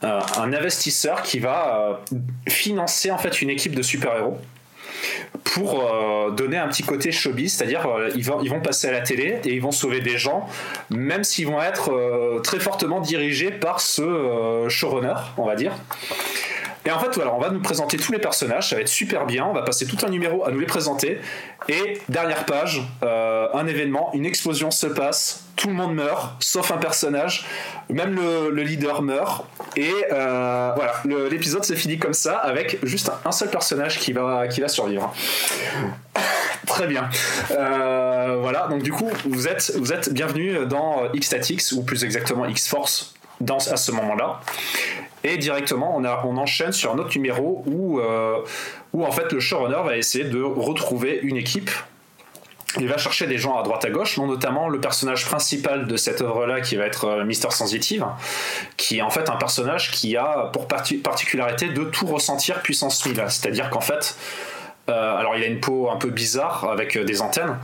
euh, un investisseur qui va euh, financer en fait une équipe de super-héros pour euh, donner un petit côté showbiz, c'est-à-dire ils, vont, ils vont passer à la télé et ils vont sauver des gens, même s'ils vont être très fortement dirigés par ce showrunner, on va dire. Et en fait, voilà, on va nous présenter tous les personnages, ça va être super bien, on va passer tout un numéro à nous les présenter. Et dernière page, euh, un événement, une explosion se passe, tout le monde meurt, sauf un personnage, même le, leader meurt. Et euh, voilà, l'épisode s'est fini comme ça, avec juste un, seul personnage qui va, qui va survivre. Très bien. Euh, voilà, donc du coup, vous êtes, vous êtes bienvenue dans X-Statix, ou plus exactement X-Force, à ce moment-là. Et directement, on, enchaîne sur un autre numéro où, euh, où en fait le showrunner va essayer de retrouver une équipe il va chercher des gens à droite à gauche, dont notamment le personnage principal de cette œuvre-là qui va être euh, Mister Sensitive, qui est en fait un personnage qui a pour particularité de tout ressentir puissance 1000. C'est-à-dire qu'en fait, euh, alors il a une peau un peu bizarre avec des antennes,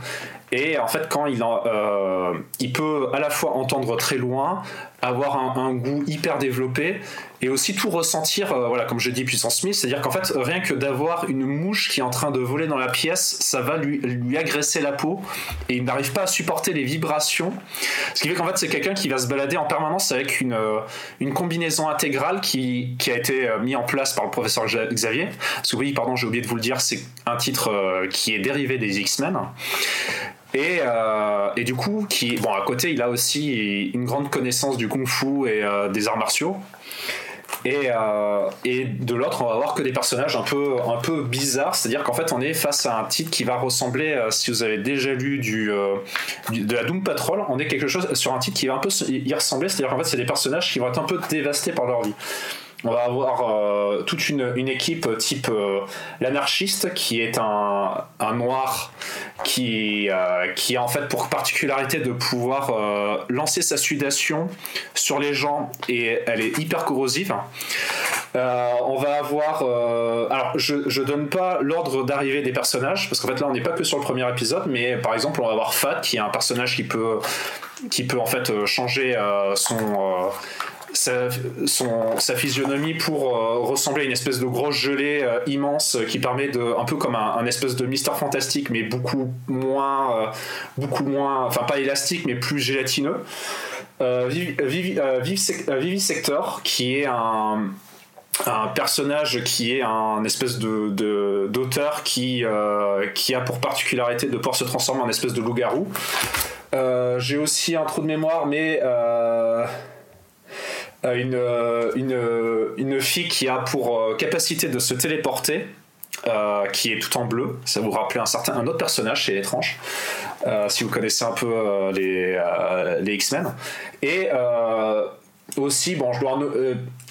et en fait, quand il, euh, il peut à la fois entendre très loin, avoir un, goût hyper développé et aussi tout ressentir, euh, voilà, comme je dis, puissance 1000, c'est-à-dire qu'en fait, rien que d'avoir une mouche qui est en train de voler dans la pièce, ça va lui, agresser la peau et il n'arrive pas à supporter les vibrations. Ce qui fait qu'en fait, c'est quelqu'un qui va se balader en permanence avec une, euh, combinaison intégrale qui, qui a été mis en place par le professeur Xavier. Parce que oui, pardon, j'ai oublié de vous le dire, c'est un titre qui est dérivé des X-Men. Et, euh, et, du coup, qui, bon, à côté, il a aussi une grande connaissance du kung-fu et euh, des arts martiaux. Et, euh, et de l'autre, on va voir que des personnages un peu, un peu bizarres, c'est-à-dire qu'en fait, on est face à un titre qui va ressembler, si vous avez déjà lu de la Doom Patrol, on est quelque chose sur un titre qui va un peu y ressembler, c'est-à-dire qu'en fait, c'est des personnages qui vont être un peu dévastés par leur vie. On va avoir toute une, équipe type l'anarchiste qui est un, noir qui, euh, qui a en fait pour particularité de pouvoir lancer sa sudation sur les gens et elle est hyper corrosive. on va avoir. alors, je, je donne pas l'ordre d'arrivée des personnages, parce qu'en fait, là, on n'est pas que sur le premier épisode, mais par exemple, on va avoir Fat, qui est un personnage qui peut, qui peut en fait changer son sa, physionomie pour euh, ressembler à une espèce de grosse gelée euh, immense qui permet de un peu comme un, espèce de Mister Fantastique mais beaucoup moins euh, beaucoup moins enfin pas élastique mais plus gélatineux Vivisector qui est un un personnage qui est un espèce de d'auteur qui qui a pour particularité de pouvoir se transformer en espèce de loup-garou. J'ai aussi un trou de mémoire, mais euh, une, euh, une, fille qui a pour euh, capacité de se téléporter. qui est tout en bleu. Ça vous rappelle un autre personnage chez Étrange, si vous connaissez un peu les, les X-Men. Et aussi, bon, je dois,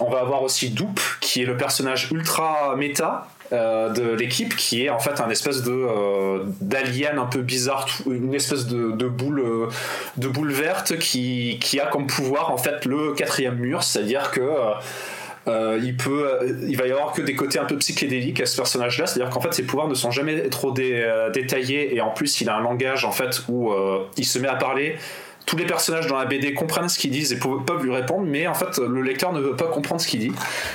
on va avoir aussi Doop, qui est le personnage ultra méta, euh, de l'équipe qui est en fait un espèce de euh, d'alien un peu bizarre une espèce de, de boule euh, de boule verte qui, qui, a comme pouvoir en fait le quatrième mur. C'est à dire que il peut il va y avoir que des côtés un peu psychédéliques à ce personnage là c'est à dire qu'en fait ses pouvoirs ne sont jamais trop détaillés. Et en plus il a un langage en fait où il se met à parler. Tous les personnages dans la BD comprennent ce qu'ils disent et peuvent lui répondre, mais en fait, le lecteur ne veut pas comprendre ce qu'il dit,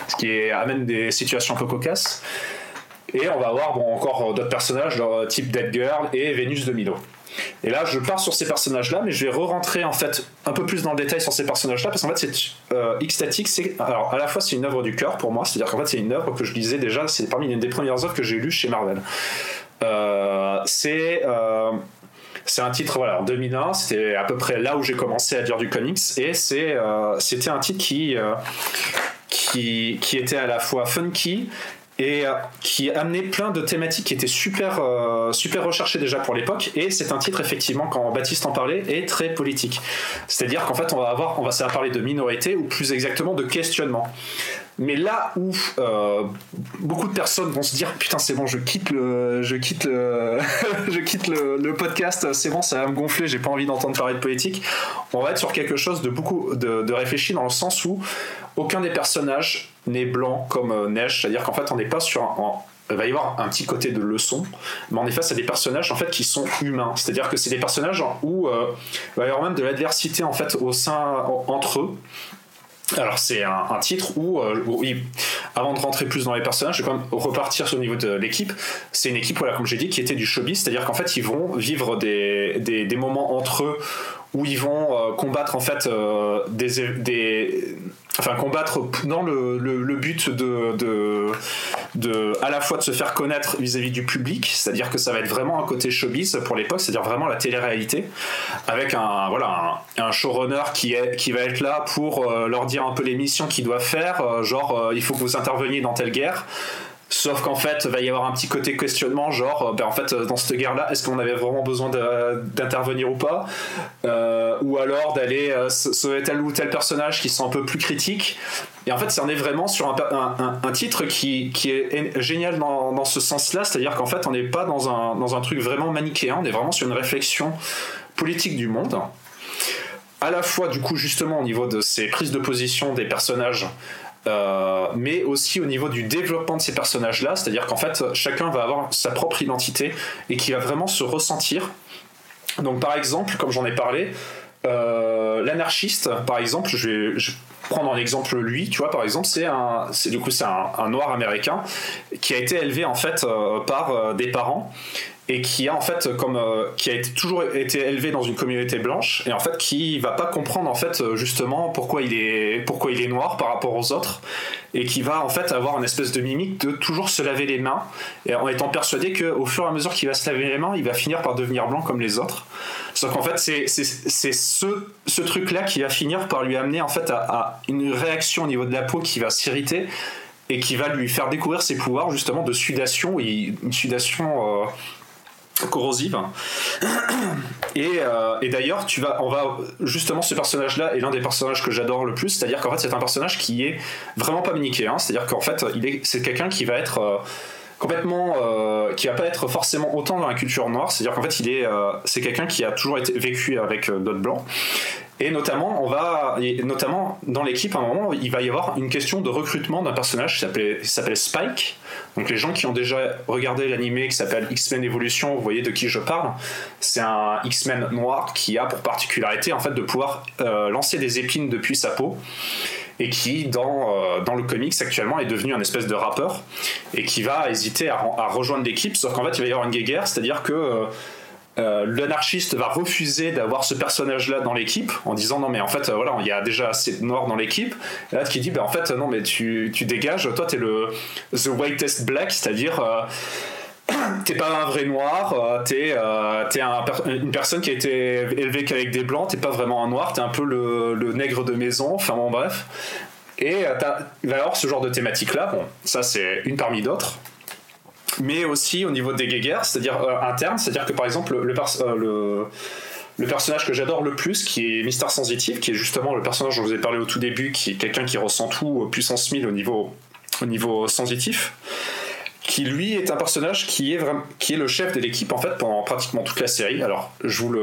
ce qui amène des situations un peu cocasses. Et on va avoir bon, encore d'autres personnages, type Dead Girl et Vénus de Milo. Et là, je pars sur ces personnages-là, mais je vais re-rentrer en fait un peu plus dans le détail sur ces personnages-là, parce qu'en fait, c'est euh, c'est alors à la fois c'est une œuvre du cœur pour moi, c'est-à-dire qu'en fait c'est une œuvre que je lisais déjà, c'est parmi une des premières œuvres que j'ai lues chez Marvel. Euh, c'est euh, c'est un titre voilà en 2001, c'était à peu près là où j'ai commencé à lire du comics, et c'est euh, c'était un titre qui qui, qui était à la fois funky et euh, qui amenait plein de thématiques qui étaient super, euh, super recherchées déjà pour l'époque. Et c'est un titre, effectivement, quand Baptiste en parlait, est très politique. C'est-à-dire qu'en fait, on va avoir, on va, ça va parler de minorité, ou plus exactement de questionnement. Mais là où euh, beaucoup de personnes vont se dire putain c'est bon je quitte le je quitte le je quitte le, podcast c'est bon ça va me gonfler j'ai pas envie d'entendre parler de politique on va être sur quelque chose de beaucoup de, de réfléchi dans le sens où aucun des personnages n'est blanc comme euh, neige, c'est-à-dire qu'en fait on n'est pas sur un, il va y avoir un petit côté de leçon, mais on est face à des personnages en fait qui sont humains. C'est-à-dire que c'est des personnages où euh, il va y avoir même de l'adversité en fait au sein entre eux. Alors c'est un, titre où, euh, avant de rentrer plus dans les personnages, je vais quand même repartir sur le niveau de l'équipe. C'est une équipe, voilà, comme j'ai dit, qui était du showbiz, c'est-à-dire qu'en fait ils vont vivre des, des, des, moments entre eux où ils vont combattre en fait des, des enfin combattre dans le, le, but de, de, de, à la fois de se faire connaître vis-à-vis du public, c'est-à-dire que ça va être vraiment un côté showbiz pour l'époque, c'est-à-dire vraiment la télé-réalité, avec un, voilà, un, showrunner qui, est, qui va être là pour euh, leur dire un peu les missions qu'ils doivent faire, euh, genre euh, il faut que vous interveniez dans telle guerre, Sauf qu'en fait, va y avoir un petit côté questionnement, genre, ben en fait, dans cette guerre-là, est-ce qu'on avait vraiment besoin d'intervenir ou pas? Euh, Ou alors d'aller euh, sauver tel ou tel personnage qui sont un peu plus critiques. Et en fait, ça en est vraiment sur un, un, titre qui, qui, est génial dans, dans ce sens-là, c'est-à-dire qu'en fait, on n'est pas dans un, dans un truc vraiment manichéen, on est vraiment sur une réflexion politique du monde. À la fois, du coup, justement, au niveau de ces prises de position des personnages, euh, mais aussi au niveau du développement de ces personnages-là, c'est-à-dire qu'en fait, chacun va avoir sa propre identité et qui va vraiment se ressentir. Donc, par exemple, comme j'en ai parlé, euh, l'anarchiste, par exemple, je vais, prendre un exemple lui, tu vois, par exemple, c'est un, du coup c'est un, noir américain qui a été élevé en fait euh, par des parents et qui a en fait comme euh, qui a été, toujours été élevé dans une communauté blanche et en fait qui va pas comprendre en fait justement pourquoi il est pourquoi il est noir par rapport aux autres et qui va en fait avoir une espèce de mimique de toujours se laver les mains et en étant persuadé que au fur et à mesure qu'il va se laver les mains il va finir par devenir blanc comme les autres. Sauf qu'en fait c'est ce ce truc là qui va finir par lui amener en fait à, une réaction au niveau de la peau qui va s'irriter et qui va lui faire découvrir ses pouvoirs justement de sudation une sudation euh, corrosive. Et, euh, et d'ailleurs, tu vas, on va justement ce personnage-là est l'un des personnages que j'adore le plus. C'est-à-dire qu'en fait, c'est un personnage qui est vraiment pas manichéen. C'est-à-dire qu'en fait, il est, c'est quelqu'un qui va être euh, complètement, euh, qui va pas être forcément autant dans la culture noire. C'est-à-dire qu'en fait, il est, c'est quelqu'un qui a toujours été vécu avec d'autres blancs. Et notamment, on va, notamment dans l'équipe, à un moment, il va y avoir une question de recrutement d'un personnage qui s'appelle Spike. Donc les gens qui ont déjà regardé l'animé qui s'appelle X-Men Evolution, vous voyez de qui je parle. C'est un X-Men noir qui a pour particularité en fait de pouvoir euh, lancer des épines depuis sa peau et qui dans, euh, dans le comics actuellement est devenu un espèce de rappeur et qui va hésiter à, rejoindre l'équipe sauf qu'en fait il va y avoir une guerre c'est à dire que euh, euh, l'anarchiste va refuser d'avoir ce personnage-là dans l'équipe en disant non mais en fait euh, voilà il y a déjà assez de noirs dans l'équipe. Et là qui dit bah en fait non mais tu, dégages. Toi t'es le the whitest black c'est-à-dire euh, t'es pas un vrai noir, t'es es une personne qui a été élevée qu'avec des blancs, t'es pas vraiment un noir, t'es un peu le, nègre de maison, enfin bon bref. Et il avoir ce genre de thématique là, bon, ça c'est une parmi d'autres mais aussi au niveau des guéguerres, c'est-à-dire euh, internes, c'est-à-dire que par exemple le, euh, le, le personnage que j'adore le plus, qui est Mister Sensitive, qui est justement le personnage dont je vous ai parlé au tout début, qui est quelqu'un qui ressent tout puissance 1000 au niveau, au niveau sensitif, qui lui est un personnage qui est, qui est le chef de l'équipe en fait pendant pratiquement toute la série. Alors je vous,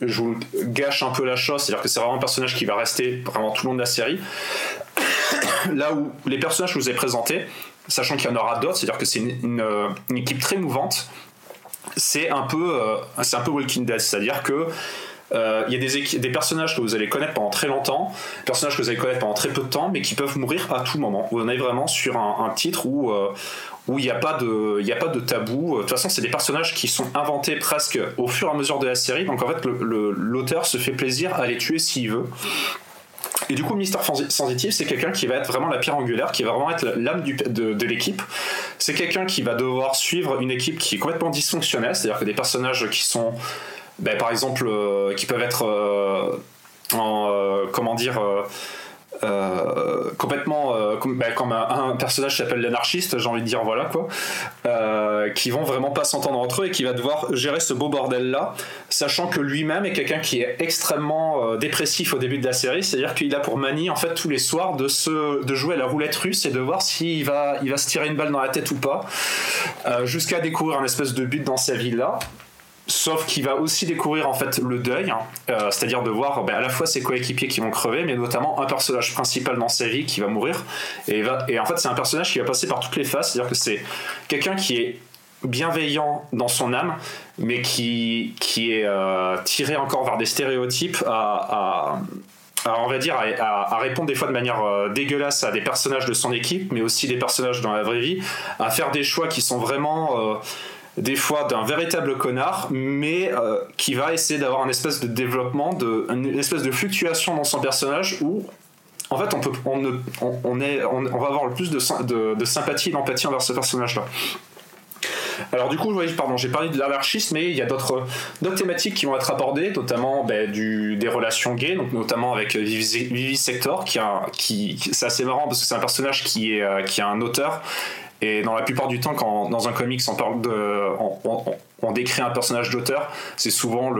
je vous gâche un peu la chose, c'est-à-dire que c'est vraiment un personnage qui va rester vraiment tout le long de la série. Là où les personnages que je vous ai présentés, sachant qu'il y en aura d'autres, c'est-à-dire que c'est une, équipe très mouvante. C'est un peu, euh, c'est un peu Walking Dead, c'est-à-dire que euh, il y a des, des, personnages que vous allez connaître pendant très longtemps, personnages que vous allez connaître pendant très peu de temps, mais qui peuvent mourir à tout moment. En avez vraiment sur un, titre où euh, où il n'y a pas de il a pas de tabou. De toute façon, c'est des personnages qui sont inventés presque au fur et à mesure de la série. Donc en fait, l'auteur se fait plaisir à les tuer s'il veut. Et du coup, Mister Sensitive, c'est quelqu'un qui va être vraiment la pierre angulaire, qui va vraiment être l'âme de, l'équipe. C'est quelqu'un qui va devoir suivre une équipe qui est complètement dysfonctionnelle, c'est-à-dire que des personnages qui sont, ben, par exemple, euh, qui peuvent être euh, en, euh, comment dire, euh, complètement euh, comme, bah, comme un, personnage s'appelle l'anarchiste, j'ai envie de dire voilà quoi, euh, qui vont vraiment pas s'entendre entre eux et qui va devoir gérer ce beau bordel là, sachant que lui-même est quelqu'un qui est extrêmement dépressif au début de la série, c'est-à-dire qu'il a pour manie en fait tous les soirs de se de jouer à la roulette russe et de voir s'il va il va se tirer une balle dans la tête ou pas, jusqu'à découvrir un espèce de but dans sa vie là sauf qu'il va aussi découvrir en fait le deuil, hein. euh, c'est-à-dire de voir ben, à la fois ses coéquipiers qui vont crever, mais notamment un personnage principal dans sa vie qui va mourir. Et, en fait, c'est un personnage qui va passer par toutes les phases, c'est-à-dire que c'est quelqu'un qui est bienveillant dans son âme, mais qui, qui est euh, tiré encore vers des stéréotypes à, on va dire à, répondre des fois de manière euh, dégueulasse à des personnages de son équipe, mais aussi des personnages dans la vraie vie, à faire des choix qui sont vraiment des fois d'un véritable connard, mais euh, qui va essayer d'avoir un espèce de développement, de, une espèce de fluctuation dans son personnage où en fait on, peut, on, est, on, va avoir le plus de, de, sympathie et d'empathie envers ce personnage-là. Alors du coup, pardon, j'ai parlé de l'anarchisme, mais il y a d'autres thématiques qui vont être abordées, notamment ben, du, des relations gays, donc notamment avec Vivi Sector, qui, a, qui, c'est assez marrant parce que c'est un personnage qui est euh, qui a un auteur et dans la plupart du temps, quand dans un comics on décrit un personnage d'auteur, c'est souvent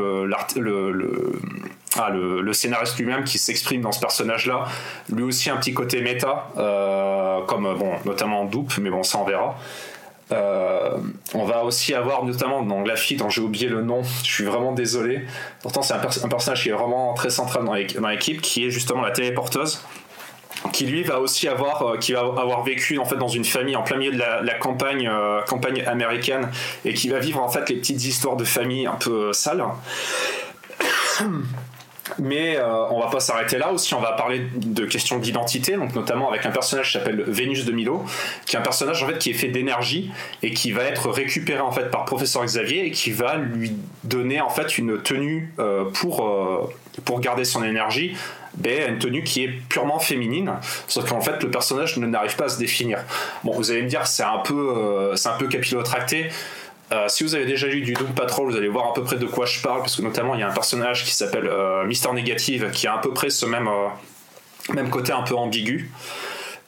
ah, le, scénariste lui-même qui s'exprime dans ce personnage-là, lui aussi un petit côté méta, comme bon, notamment Doop, mais bon, ça on verra. on va aussi avoir notamment dans la fille dont j'ai oublié le nom, je suis vraiment désolé. Pourtant, c'est un, personnage qui est vraiment très central dans l'équipe, qui est justement la téléporteuse qui lui va aussi avoir euh, qui va avoir vécu en fait dans une famille en plein milieu de la, campagne euh, campagne américaine et qui va vivre en fait les petites histoires de famille un peu euh, sales. Mais on va pas s'arrêter là aussi, on va parler de questions d'identité, donc notamment avec un personnage qui s'appelle Vénus de Milo, qui est un personnage en fait qui est fait d'énergie et qui va être récupéré en fait par professeur Xavier et qui va lui donner en fait une tenue pour pour garder son énergie ben, une tenue qui est purement féminine, sauf qu'en fait le personnage ne n'arrive pas à se définir. Bon, vous allez me dire c'est un peu euh, c'est un peu capillotracté. Euh, si vous avez déjà lu du Doom Patrol, vous allez voir à peu près de quoi je parle, parce que notamment il y a un personnage qui s'appelle euh, Mister Negative, qui a à peu près ce même, même côté un peu ambigu.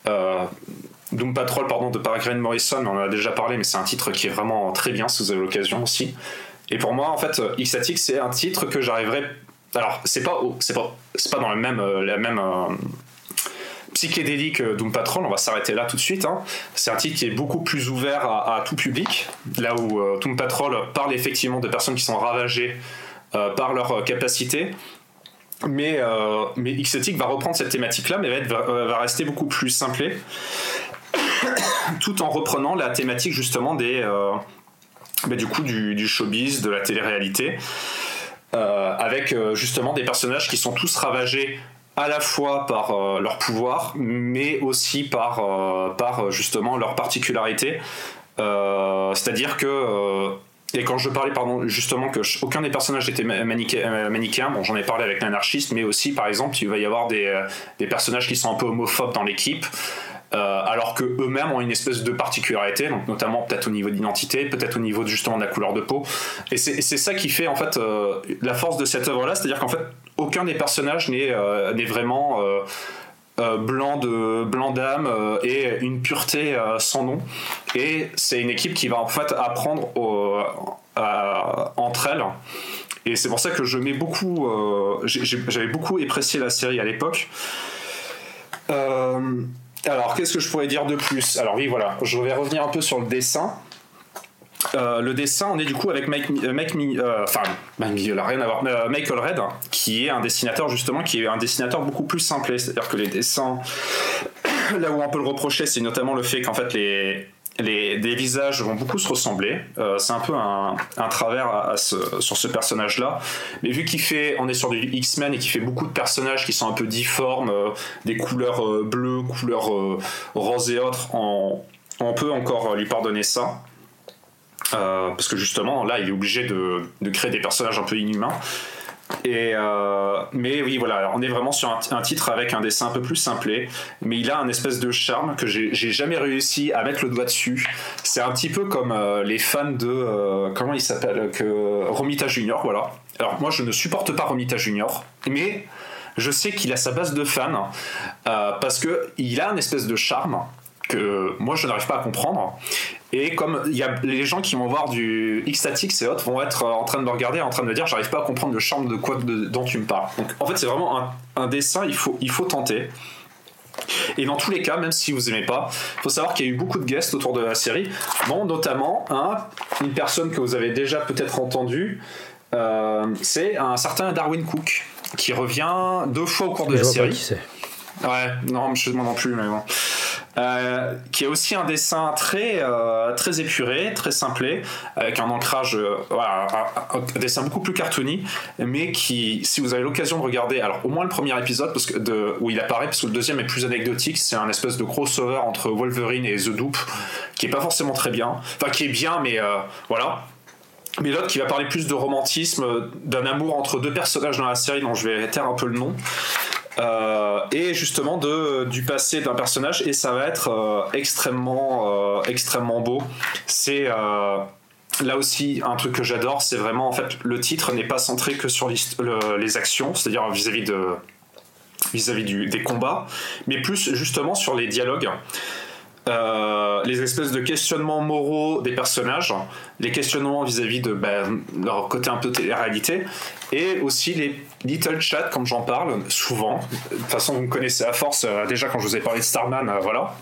Doom Patrol, pardon, de Grant Morrison, on en a déjà parlé, mais c'est un titre qui est vraiment très bien si vous avez l'occasion aussi. Et pour moi, en fait, Xatic, c'est un titre que j'arriverai alors c'est pas c'est pas c'est pas dans la même euh, la même euh, psychédélique euh, Doom Patrol, on va s'arrêter là tout de suite. Hein. C'est un titre qui est beaucoup plus ouvert à, tout public, là où Doom Patrol parle effectivement de personnes qui sont ravagées par leur capacité. Mais, mais va reprendre cette thématique-là, mais va, va, rester beaucoup plus simplé, tout en reprenant la thématique justement des, bah, du coup du showbiz, de la télé-réalité. Euh, avec euh, justement des personnages qui sont tous ravagés à la fois par euh, leur pouvoir, mais aussi par, par justement leur particularité. C'est-à-dire que et quand je parlais, pardon, justement que aucun des personnages n'était manichéen, bon, j'en ai parlé avec l'anarchiste, mais aussi, par exemple, il va y avoir des, des personnages qui sont un peu homophobes dans l'équipe. Euh, alors que eux-mêmes ont une espèce de particularité, donc notamment peut-être au niveau d'identité, peut-être au niveau justement de la couleur de peau. Et c'est ça qui fait en fait euh, la force de cette œuvre-là, c'est-à-dire qu'en fait aucun des personnages n'est euh, vraiment blanc de blanc d'âme et une pureté sans nom. Et c'est une équipe qui va en fait apprendre entre elles. Et c'est pour ça que je mets beaucoup, j'avais beaucoup apprécié la série à l'époque. Alors, qu'est-ce que je pourrais dire de plus? Alors oui, voilà, je vais revenir un peu sur le dessin. Euh, le dessin, on est du coup avec Mike, euh, Mike euh, enfin, rien à voir, Michael Red, qui est un dessinateur justement, qui est un dessinateur beaucoup plus simple. C'est-à-dire que les dessins, là où on peut le reprocher, c'est notamment le fait qu'en fait les les, visages vont beaucoup se ressembler. Euh, c'est un peu un, travers sur ce personnage-là. Mais vu qu'il fait, on est sur du X-Men et qu'il fait beaucoup de personnages qui sont un peu difformes, euh, des couleurs euh, bleues, couleurs roses et autres, on, peut encore lui pardonner ça. parce que justement, là, il est obligé de, de créer des personnages un peu inhumains. Euh, mais oui, voilà, on est vraiment sur un, titre avec un dessin un peu plus simplé, mais il a un espèce de charme que j'ai jamais réussi à mettre le doigt dessus. C'est un petit peu comme euh, les fans de euh, comment il s'appelle Romita Junior, voilà. Alors moi, je ne supporte pas Romita Junior, mais je sais qu'il a sa base de fans parce que il a un espèce de charme que moi je n'arrive pas à comprendre. Et comme il y a les gens qui vont voir du X-Static et autres vont être en train de me regarder, en train de me dire j'arrive pas à comprendre le charme de quoi dont tu me parles. Donc en fait c'est vraiment un, dessin, il faut, il faut tenter. Et dans tous les cas, même si vous aimez pas, il faut savoir qu'il y a eu beaucoup de guests autour de la série, bon, notamment un, une personne que vous avez déjà peut-être entendu, euh, c'est un certain Darwin Cook qui revient deux fois au cours de la série. Ouais, non, je ne non plus, mais bon. Euh, qui est aussi un dessin très, euh, très épuré, très simplé, avec un ancrage, euh, un, dessin beaucoup plus cartoony, mais qui, si vous avez l'occasion de regarder, alors au moins le premier épisode parce que où il apparaît, parce que le deuxième est plus anecdotique, c'est un espèce de crossover entre Wolverine et The Doop, qui est pas forcément très bien, enfin qui est bien, mais voilà, mais l'autre qui va parler plus de romantisme, d'un amour entre deux personnages dans la série dont je vais taire un peu le nom. Euh, et justement de, du passé d'un personnage et ça va être euh, extrêmement euh, extrêmement beau. C'est là aussi un truc que j'adore c'est vraiment en fait le titre n'est pas centré que sur les actions c'est à dire vis-à-vis de vis-à-vis des combats mais plus justement sur les dialogues euh, les espèces de questionnements moraux des personnages, les questionnements vis-à-vis de ben, leur côté un peu télé-réalité, et aussi les little chats, comme j'en parle souvent. De toute façon, vous me connaissez à force, euh, déjà quand je vous ai parlé de Starman, euh, voilà.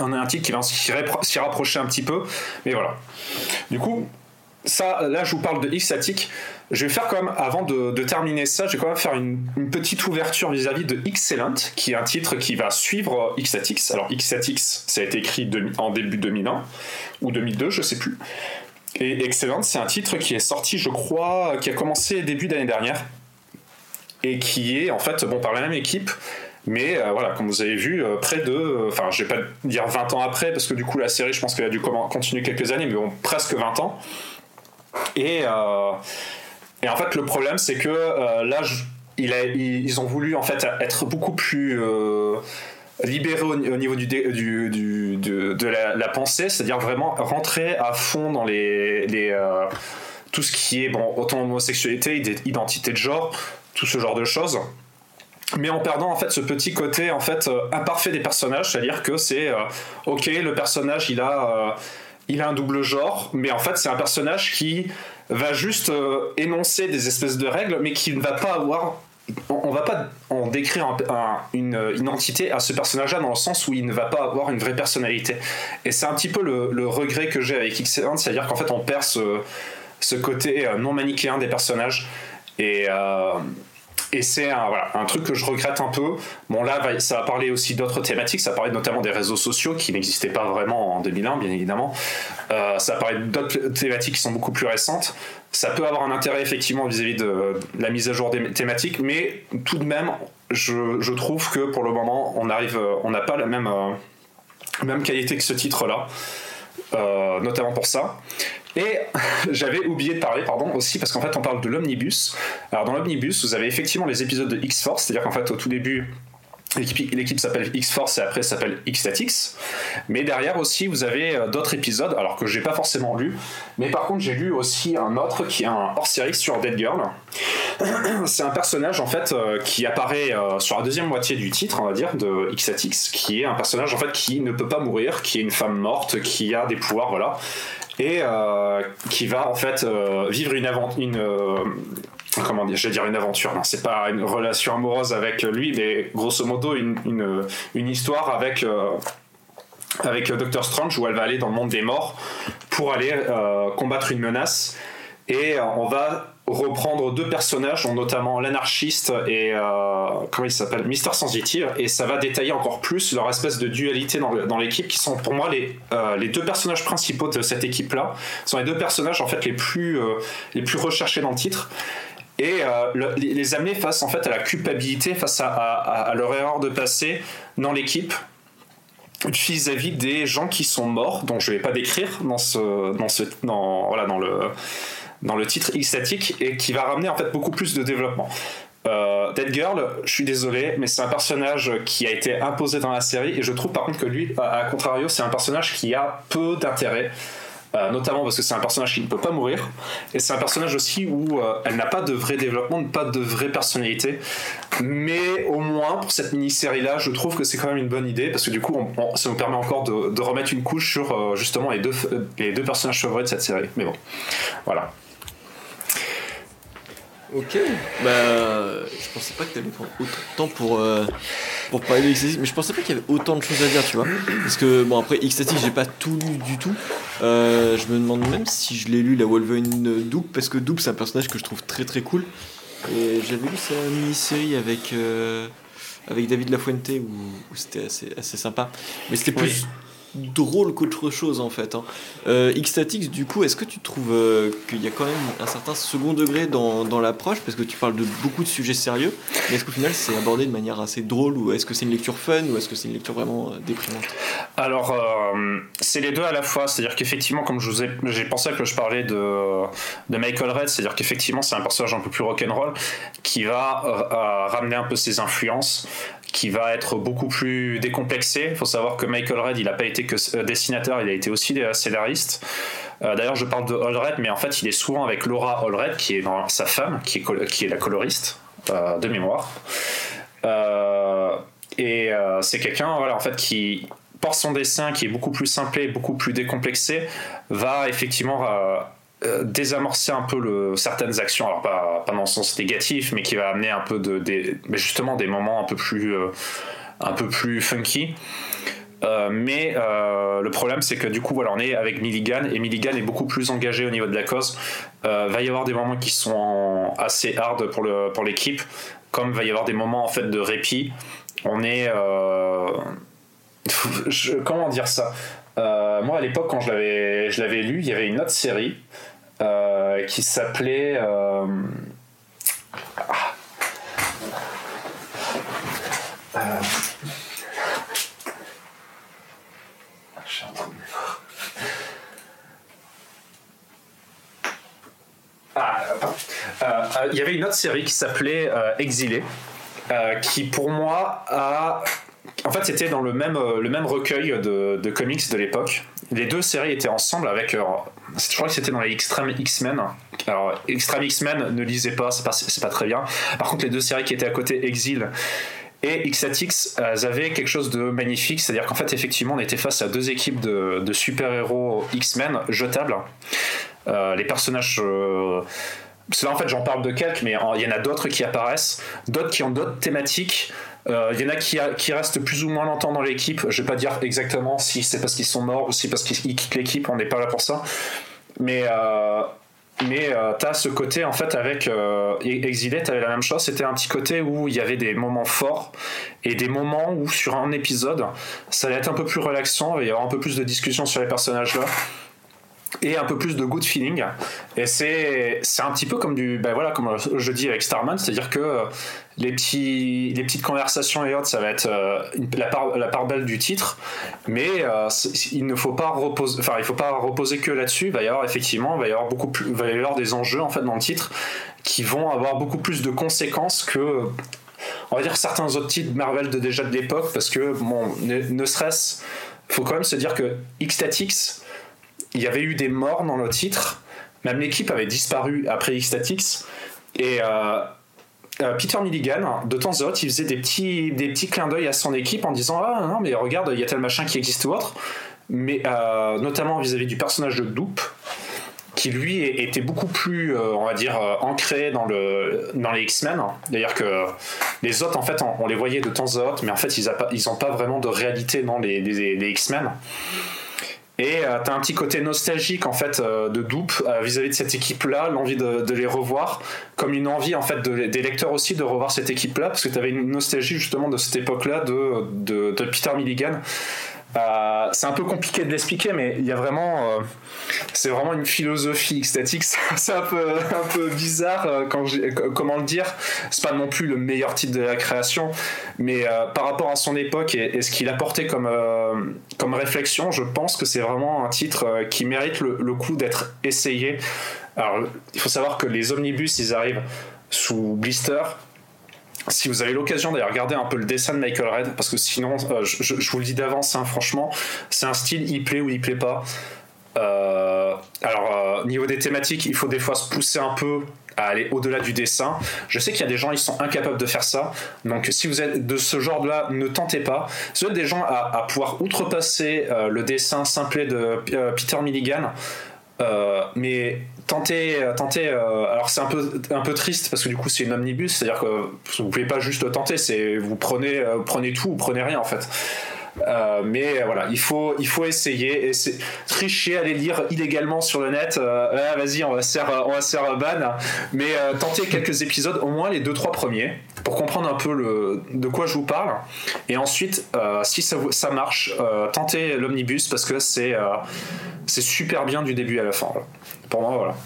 On a un titre qui va s'y rapprocher un petit peu, mais voilà. Du coup, ça, là, je vous parle de X-Static. Je vais faire quand avant de, terminer ça, je vais quand même faire une, petite ouverture vis-à-vis de Excellent, qui est un titre qui va suivre X-Statix. Alors, X-Statix, ça a été écrit en début 2001 ou 2002, je sais plus. Et Excellent, c'est un titre qui est sorti, je crois, qui a commencé début d'année dernière. Et qui est, en fait, bon, par la même équipe, mais euh, voilà, comme vous avez vu, euh, près de. Enfin, je vais pas dire 20 ans après, parce que du coup, la série, je pense qu'elle a dû continuer quelques années, mais bon, presque 20 ans. Et, euh, et en fait, le problème, c'est que là, il a, ils ont voulu en fait être beaucoup plus libérés au, niveau du, du, de, la, pensée, c'est-à-dire vraiment rentrer à fond dans les, les tout ce qui est bon autant homosexualité, identité de genre, tout ce genre de choses. Mais en perdant en fait ce petit côté en fait euh, imparfait des personnages, c'est-à-dire que c'est euh, ok le personnage il a euh, il a un double genre, mais en fait c'est un personnage qui va juste énoncer des espèces de règles, mais qui ne va pas avoir on, va pas en décrire une, identité à ce personnage-là dans le sens où il ne va pas avoir une vraie personnalité. Et c'est un petit peu le, regret que j'ai avec X1, c'est-à-dire qu'en fait on perd ce, ce côté non manichéen des personnages. Et, et c'est un, truc que je regrette un peu. Bon, là, ça va parler aussi d'autres thématiques. Ça parler notamment des réseaux sociaux qui n'existaient pas vraiment en 2001, bien évidemment. Euh, ça parler d'autres thématiques qui sont beaucoup plus récentes. Ça peut avoir un intérêt, effectivement, vis-à-vis de la mise à jour des thématiques, mais tout de même, je, trouve que pour le moment, on on n'a pas la même, euh, même qualité que ce titre-là. Euh, notamment pour ça. Et j'avais oublié de parler, pardon, aussi, parce qu'en fait, on parle de l'omnibus. Alors, dans l'omnibus, vous avez effectivement les épisodes de X-Force, c'est-à-dire qu'en fait, au tout début, L'équipe s'appelle X-Force et après s'appelle X-Statix. Mais derrière aussi, vous avez euh, d'autres épisodes, alors que j'ai pas forcément lu. Mais par contre, j'ai lu aussi un autre qui est un hors-série sur Dead Girl. C'est un personnage en fait euh, qui apparaît euh, sur la deuxième moitié du titre, on va dire, de X-Statix, qui est un personnage en fait qui ne peut pas mourir, qui est une femme morte, qui a des pouvoirs, voilà et euh, qui va en fait euh, vivre une, une euh, comment dire, je vais dire une aventure. Non, c'est pas une relation amoureuse avec lui, mais grosso modo une histoire avec avec Doctor Strange où elle va aller dans le monde des morts pour aller combattre une menace et on va reprendre deux personnages, dont notamment l'anarchiste et euh, comment il s'appelle, Mister Sensitive, et ça va détailler encore plus leur espèce de dualité dans, l'équipe, qui sont pour moi les, euh, les deux personnages principaux de cette équipe-là, sont les deux personnages en fait les plus euh, les plus recherchés dans le titre. Et les, amener face en fait à la culpabilité, face à, leur erreur de passé dans l'équipe, vis-à-vis des gens qui sont morts, dont je vais pas décrire dans ce, dans ce, dans, voilà, dans le, dans le titre X-Static et qui va ramener en fait beaucoup plus de développement. Euh, Dead Girl, je suis désolé, mais c'est un personnage qui a été imposé dans la série et je trouve par contre que lui, à, contrario, c'est un personnage qui a peu d'intérêt. Euh, notamment parce que c'est un personnage qui ne peut pas mourir et c'est un personnage aussi où euh, elle n'a pas de vrai développement, pas de vraie personnalité mais au moins pour cette mini-série là je trouve que c'est quand même une bonne idée parce que du coup ça nous permet encore de, remettre une couche sur justement les deux, les deux personnages favoris de cette série mais bon voilà Ok, bah je pensais pas que t'allais prendre autant de temps pour, euh, pour parler de x mais je pensais pas qu'il y avait autant de choses à dire, tu vois. Parce que bon, après x j'ai pas tout lu du tout. Euh, je me demande même si je l'ai lu la Wolverine Double, parce que Double c'est un personnage que je trouve très très cool. Et j'avais lu sa mini-série avec, euh, avec David Lafuente où, où c'était assez, assez sympa. Mais c'était plus drôle qu'autre chose en fait. Hein. Euh, du coup, est-ce que tu trouves euh, qu'il y a quand même un certain second degré dans, dans l'approche? Parce que tu parles de beaucoup de sujets sérieux, mais est-ce qu'au final c'est abordé de manière assez drôle ou est-ce que c'est une lecture fun ou est-ce que c'est une lecture vraiment euh, déprimante? Alors, euh, c'est les deux à la fois. C'est-à-dire qu'effectivement, comme ai, j'ai pensé que je parlais de, de Michael Red, c'est-à-dire qu'effectivement c'est un personnage un peu plus rock'n'roll qui va ramener un peu ses influences qui va être beaucoup plus décomplexé. Il faut savoir que Michael Red, il n'a pas été que euh, dessinateur, il a été aussi scénariste. Euh, d'ailleurs, je parle de Allred, mais en fait, il est souvent avec Laura Allred, qui est sa femme, qui est, la coloriste euh, de mémoire. et c'est quelqu'un, voilà, en fait, qui par son dessin qui est beaucoup plus simplé, beaucoup plus décomplexé, va effectivement désamorcer un peu certaines actions, alors pas, dans le sens négatif, mais qui va amener un peu de, des, justement des moments un peu plus, un peu plus funky. Euh, mais euh, le problème, c'est que du coup, voilà, on est avec Milligan et Milligan est beaucoup plus engagé au niveau de la cause. Euh, va y avoir des moments qui sont assez hard pour le pour l'équipe, comme va y avoir des moments en fait de répit. On est comment dire ça? Moi, à l'époque, quand je l'avais je l'avais lu, il y avait une autre série qui s'appelait ah. Ah, euh, euh, il y avait une autre série qui s'appelait euh, Exilé, qui pour moi a. En fait, c'était dans le même, le même recueil de, comics de l'époque. Les deux séries étaient ensemble avec. je crois que c'était dans les Extreme X-Men. Alors, Extreme X-Men, ne lisez pas, c'est pas, pas très bien. Par contre, les deux séries qui étaient à côté, Exil et XATX, elles avaient quelque chose de magnifique, c'est-à-dire qu'en fait, effectivement, on était face à deux équipes de, super-héros X-Men jetables. Euh, les personnages. Euh, en fait, j'en parle de quelques, mais il y en a d'autres qui apparaissent, d'autres qui ont d'autres thématiques. Euh, il y en a qui, restent plus ou moins longtemps dans l'équipe. Je vais pas dire exactement si c'est parce qu'ils sont morts ou si parce qu'ils quittent l'équipe, on n'est pas là pour ça. Mais, mais tu as ce côté, en fait, avec Exilé, tu avais la même chose. C'était un petit côté où il y avait des moments forts et des moments où, sur un épisode, ça allait être un peu plus relaxant, il y avoir un peu plus de discussion sur les personnages-là et un peu plus de good feeling. Et c'est, c'est un petit peu comme du, ben voilà, comme je dis avec Starman, c'est-à-dire que les, petits, les petites conversations et autres, ça va être euh, la, part, la part belle du titre, mais euh, il ne faut pas reposer, enfin, il faut pas reposer que là-dessus. Il va y avoir effectivement, va y avoir beaucoup plus, va y avoir des enjeux en fait dans le titre qui vont avoir beaucoup plus de conséquences que on va dire certains autres titres Marvel de déjà de l'époque parce que bon ne, ne serait-ce faut quand même se dire que X-Statix il y avait eu des morts dans le titre. Même l'équipe avait disparu après X-Statix. Et euh, euh, Peter Milligan, de temps en temps, il faisait des petits, des petits clins d'œil à son équipe en disant Ah non, mais regarde, il y a tel machin qui existe ou autre. Mais euh, notamment vis-à-vis du personnage de Doop, qui lui était beaucoup plus, on va dire, ancré dans, le, dans les X-Men. D'ailleurs que les autres, en fait, on, les voyait de temps en temps, mais en fait, ils n'ont pas, pas vraiment de réalité dans les, X-Men. Et euh, t'as un petit côté nostalgique en fait euh, de Doop euh, vis-à-vis de cette équipe-là, l'envie de, les revoir, comme une envie en fait des lecteurs aussi de revoir cette équipe-là, parce que t'avais une nostalgie justement de cette époque-là de, de, Peter Milligan euh, c'est un peu compliqué de l'expliquer, mais il y a vraiment, euh, c'est vraiment une philosophie statique. C'est un peu, un peu bizarre euh, quand comment le dire. C'est pas non plus le meilleur titre de la création, mais par rapport à son époque et, ce qu'il apportait comme, comme réflexion, je pense que c'est vraiment un titre qui mérite le, le coup d'être essayé. Alors, il faut savoir que les omnibus, ils arrivent sous blister, si vous avez l'occasion d'aller regarder un peu le dessin de Michael Red, parce que sinon, euh, je, vous le dis d'avance, hein, franchement, c'est un style, il plaît ou il plaît pas. Euh, alors, euh, niveau des thématiques, il faut des fois se pousser un peu à aller au-delà du dessin. Je sais qu'il y a des gens, ils sont incapables de faire ça. Donc, si vous êtes de ce genre-là, ne tentez pas. Si vous êtes des gens à, à pouvoir outrepasser le dessin simplet de Peter Milligan, mais tenter, tenter euh, alors c'est un peu, un peu triste parce que du coup c'est une omnibus, c'est-à-dire que vous pouvez pas juste tenter, c'est vous prenez, euh, prenez tout ou prenez rien en fait. Euh, mais voilà, il faut, il faut essayer. C'est tricher, aller lire illégalement sur le net. Vas-y, on va se faire, on va faire ban. Mais tenter quelques épisodes, au moins les deux trois premiers, pour comprendre un peu le, de quoi je vous parle. Et ensuite, si ça, marche, tentez l'omnibus parce que c'est, c'est super bien du début à la fin pour moi, voilà.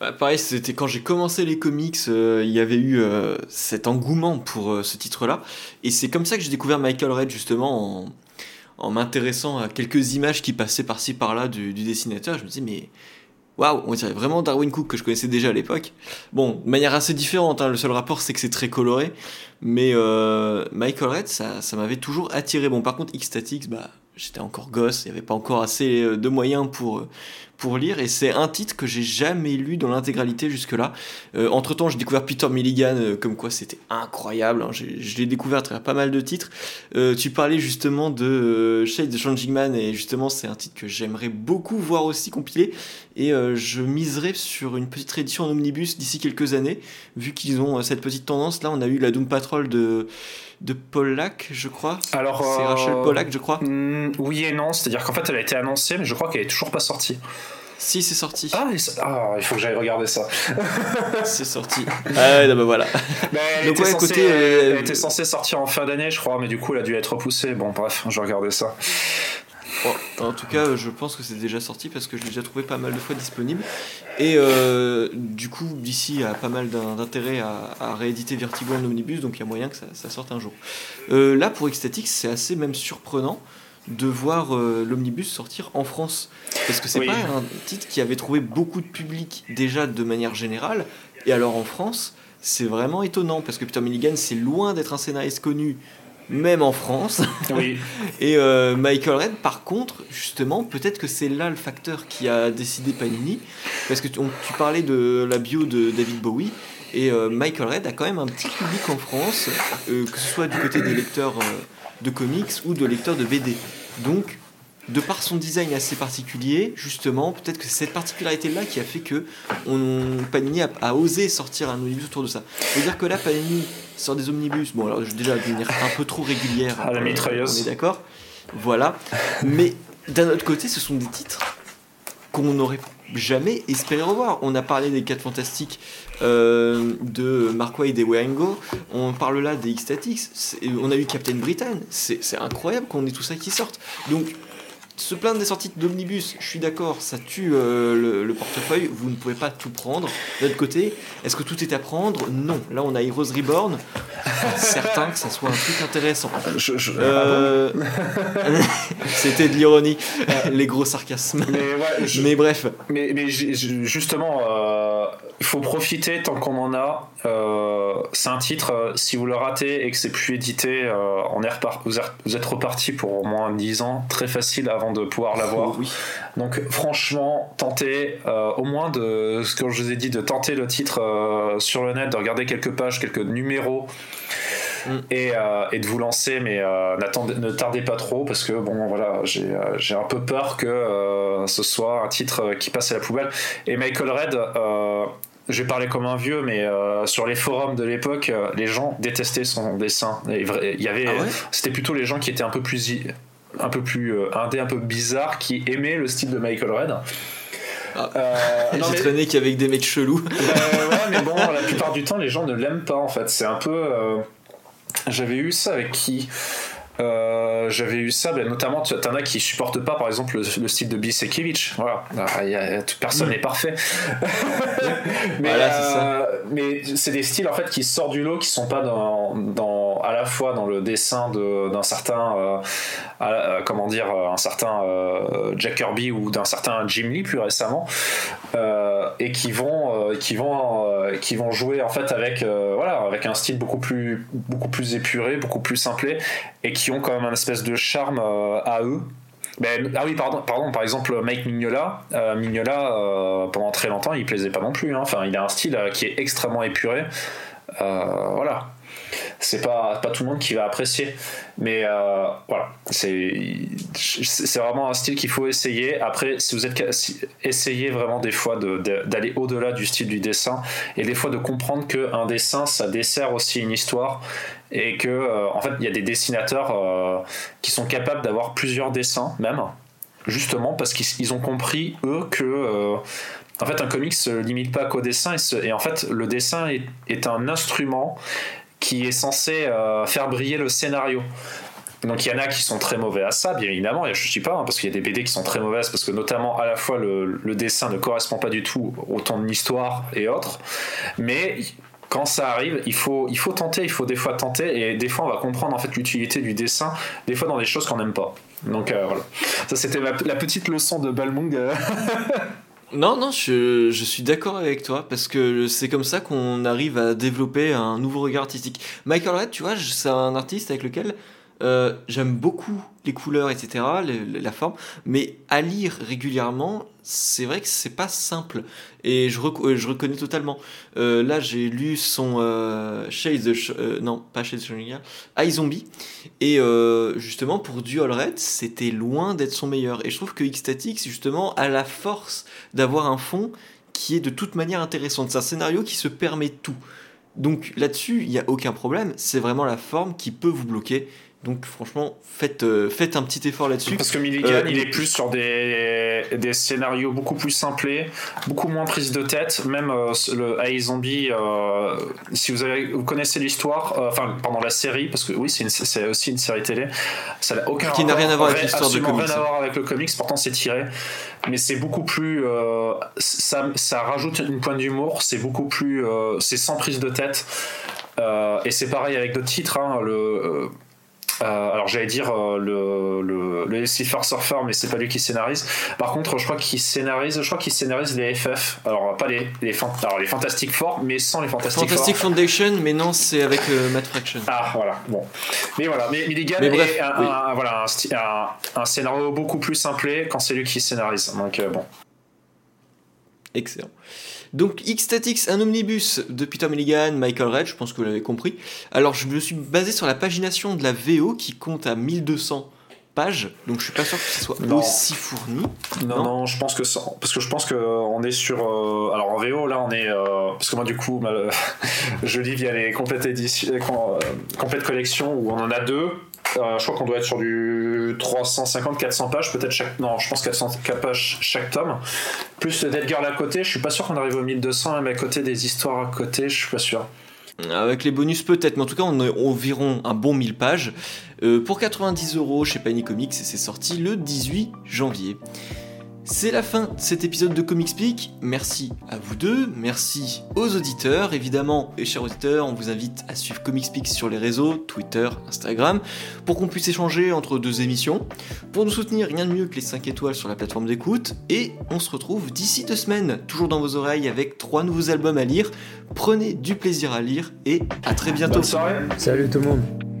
Bah, pareil, c'était quand j'ai commencé les comics, euh, il y avait eu euh, cet engouement pour euh, ce titre-là. Et c'est comme ça que j'ai découvert Michael Red, justement, en, m'intéressant à quelques images qui passaient par-ci par-là du, dessinateur. Je me disais, mais waouh, on dirait vraiment Darwin Cook que je connaissais déjà à l'époque. Bon, de manière assez différente, hein, le seul rapport c'est que c'est très coloré. Mais Michael Red, ça, ça m'avait toujours attiré. Bon, par contre, X-Statix, bah j'étais encore gosse, il n'y avait pas encore assez euh, de moyens pour, euh, pour lire et c'est un titre que j'ai jamais lu dans l'intégralité jusque-là. Euh, entre temps, j'ai découvert Peter Milligan, euh, comme quoi c'était incroyable. Hein. je l'ai découvert à travers pas mal de titres. Euh, tu parlais justement de Shade the Changing Man et justement, c'est un titre que j'aimerais beaucoup voir aussi compilé. Et je miserais sur une petite réédition en omnibus d'ici quelques années, vu qu'ils ont cette petite tendance. Là, on a eu la Doom Patrol de de Pollack, je crois. Alors, c'est Rachel Pollack, je crois. Hmm, oui et non, c'est-à-dire qu'en fait, elle a été annoncée, mais je crois qu'elle est toujours pas sortie. Si, c'est sorti. Ah, ah, il faut que j'aille regarder ça. c'est sorti. Ah ouais, bah voilà. elle, était censée, euh, elle était censée sortir en fin d'année, je crois, mais du coup, elle a dû être repoussée. Bon, bref, je vais regarder ça en tout cas, je pense que c'est déjà sorti parce que je l'ai déjà trouvé pas mal de fois disponible. Et euh, du coup, d'ici a pas mal d'intérêt à, rééditer Vertigo en omnibus, donc il y a moyen que ça, sorte un jour. Euh, là, pour Ecstatic, c'est assez même surprenant de voir euh, l'omnibus sortir en France. Parce que c'est pas un titre qui avait trouvé beaucoup de public déjà de manière générale. Et alors en France, c'est vraiment étonnant parce que Peter Milligan, c'est loin d'être un scénariste connu même en France. Oui. Et euh, Michael Red, par contre, justement, peut-être que c'est là le facteur qui a décidé Panini, parce que tu, parlais de la bio de David Bowie, et euh, Michael Red a quand même un petit public en France, euh, que ce soit du côté des lecteurs de comics ou de lecteurs de BD. Donc, de par son design assez particulier, justement, peut-être que c'est cette particularité-là qui a fait que on, Panini a, osé sortir un omnibus autour de ça. Faut dire que là, Panini sort des omnibus, bon alors déjà de manière un peu trop régulière, à la mitrailleuse. on est d'accord, voilà. Mais d'un autre côté, ce sont des titres qu'on n'aurait jamais espéré revoir. On a parlé des 4 fantastiques euh, de Mark Waid et Wango, on parle là des X-Statics, on a eu Captain Britain, c'est incroyable qu'on ait tout ça qui sorte. Donc se plaindre des sorties d'omnibus, je suis d'accord, ça tue euh, le, portefeuille, vous ne pouvez pas tout prendre. Autre côté, est-ce que tout est à prendre? Non. Là, on a Heroes Reborn. certain que ça soit un truc intéressant. Euh, c'était de l'ironie, les gros sarcasmes. Mais, bref. Mais, mais justement, euh, il faut profiter tant qu'on en a. c'est un titre, si vous le ratez et que c'est plus édité, on est vous êtes reparti pour au moins 10 ans, très facile avant de pouvoir l'avoir. oui. Donc franchement, tentez euh, au moins de ce que je vous ai dit, de tenter le titre euh, sur le net, de regarder quelques pages, quelques numéros. Mm. Et, euh, et, de vous lancer, mais ne tardez pas trop parce que bon voilà, j'ai un peu peur que ce soit un titre qui passe à la poubelle. Et Michael Red, je vais parler comme un vieux, mais sur les forums de l'époque, les gens détestaient son dessin. Il y avait, ah c'était plutôt les gens qui étaient un peu plus un peu plus euh, indé, un peu bizarre, qui aimait le style de Michael Red. Ah. Euh, J'ai traîné qu'avec des mecs chelous. Euh, ouais, mais bon, la plupart du temps, les gens ne l'aiment pas en fait. C'est un peu. Euh, j'avais eu ça avec qui? Euh, j'avais eu ça, ben, notamment, tu en as qui supportent pas, par exemple, le, style de Bisekevich. Voilà, ah, y a, personne n'est parfait. mais euh, mais c'est des styles en fait qui sortent du lot, qui sont pas dans, dans à la fois dans le dessin d'un certain, euh, comment dire, un certain Jack Kirby ou d'un certain Jim Lee plus récemment, et qui vont, qui vont, qui vont jouer en fait avec, voilà, avec un style beaucoup plus, beaucoup plus épuré, beaucoup plus simplé, et qui ont quand même un espèce de charme euh, à eux. Ben, ah oui, pardon, pardon, par exemple, Mike Mignola, euh, Mignola euh, pendant très longtemps, il plaisait pas non plus. Hein. Enfin, il a un style qui est extrêmement épuré. voilà c'est pas pas tout le monde qui va apprécier mais euh, voilà. C'est c'est vraiment un style qu'il faut essayer. Après si vous êtes essayez vraiment des fois d'aller au-delà du style du dessin et des fois de comprendre que un dessin ça dessert aussi une histoire et que euh, en fait il y a des dessinateurs euh, qui sont capables d'avoir plusieurs dessins même justement parce qu'ils ont compris eux que en fait, un comic se limite pas qu'au dessin et, en fait, le dessin est, est, un instrument qui est censé euh, faire briller le scénario. Donc il y en a qui sont très mauvais à ça, bien évidemment, et je ne suis pas, hein, parce qu'il y a des BD qui sont très mauvaises, parce que notamment à la fois le, dessin ne correspond pas du tout au temps de l'histoire et autres, mais quand ça arrive, il faut, il faut tenter, il faut des fois tenter, et des fois on va comprendre en fait l'utilité du dessin, des fois dans des choses qu'on n'aime pas. Donc euh, voilà, ça c'était la, petite leçon de Balmung. Non, non, je, suis d'accord avec toi parce que c'est comme ça qu'on arrive à développer un nouveau regard artistique. Michael Red, tu vois, c'est un artiste avec lequel Euh, j'aime beaucoup les couleurs, etc., la forme, mais à lire régulièrement, c'est vrai que c'est pas simple. Et je, euh, reconnais totalement. Euh, là, j'ai lu son Shades of... non, pas Shades of iZombie. Et justement, pour Dual Red, c'était loin d'être son meilleur. Et je trouve que X-Statix, justement, a la force d'avoir un fond qui est de toute manière intéressant. C'est un scénario qui se permet tout. Donc là-dessus, il n'y a aucun problème. C'est vraiment la forme qui peut vous bloquer. Donc franchement, faites, euh, faites un petit effort là-dessus. Parce que Milligan, euh, il est plus sur des, des, scénarios beaucoup plus simplés, beaucoup moins prise de tête. Même euh, le AI Zombie, si vous, avez, vous connaissez l'histoire, enfin pendant la série, parce que oui, c'est aussi une série télé, ça n'a aucun Qui n'a rien à voir avec l'histoire de comics. rien à voir avec le comics, pourtant c'est tiré. Mais c'est beaucoup plus. ça, ça rajoute une pointe d'humour, c'est beaucoup plus. c'est sans prise de tête. et c'est pareil avec d'autres titres. Hein, le, euh, alors j'allais dire euh, le, le, le Surfer, mais c'est pas lui qui scénarise. Par contre, je crois qu'il scénarise, je crois qu'il scénarise les FF. Alors pas les les, alors, les Fantastic Four, mais sans les Fantastic, Fantastic Foundation, mais non, c'est avec euh, Matt Fraction. Ah voilà, bon. Mais voilà, mais Milligan mais bref, un, un, voilà, un, un, scénario beaucoup plus simplé quand c'est lui qui scénarise. Donc bon. Excellent. Donc X-Statix, un omnibus de Peter Milligan, Michael Red, je pense que vous l'avez compris. Alors je me suis basé sur la pagination de la VO qui compte à 1200 pages, donc je suis pas sûr que ce soit aussi fourni. Non, non, je pense que ça, parce que je pense que on est sur, euh, alors en VO là on est, euh, parce que moi du coup je lis via les complètes éditions, euh, complètes collections où on en a deux, euh, je crois qu'on doit être sur du 350-400 pages, peut-être chaque. Non, je pense 400 pages chaque tome. Plus Dead Girl à côté, je suis pas sûr qu'on arrive au 1200, même à côté des histoires à côté, je suis pas sûr. Avec les bonus peut-être, mais en tout cas on a environ un bon 1000 pages. Euh, pour 90 euros chez Panini Comics et c'est sorti le 18 janvier. C'est la fin de cet épisode de Comic Speak. Merci à vous deux, merci aux auditeurs. Évidemment, et chers auditeurs, on vous invite à suivre Comic Speak sur les réseaux, Twitter, Instagram, pour qu'on puisse échanger entre deux émissions. Pour nous soutenir, rien de mieux que les 5 étoiles sur la plateforme d'écoute. Et on se retrouve d'ici deux semaines, toujours dans vos oreilles, avec trois nouveaux albums à lire. Prenez du plaisir à lire et à très bientôt. Bonne soirée. Salut tout le monde.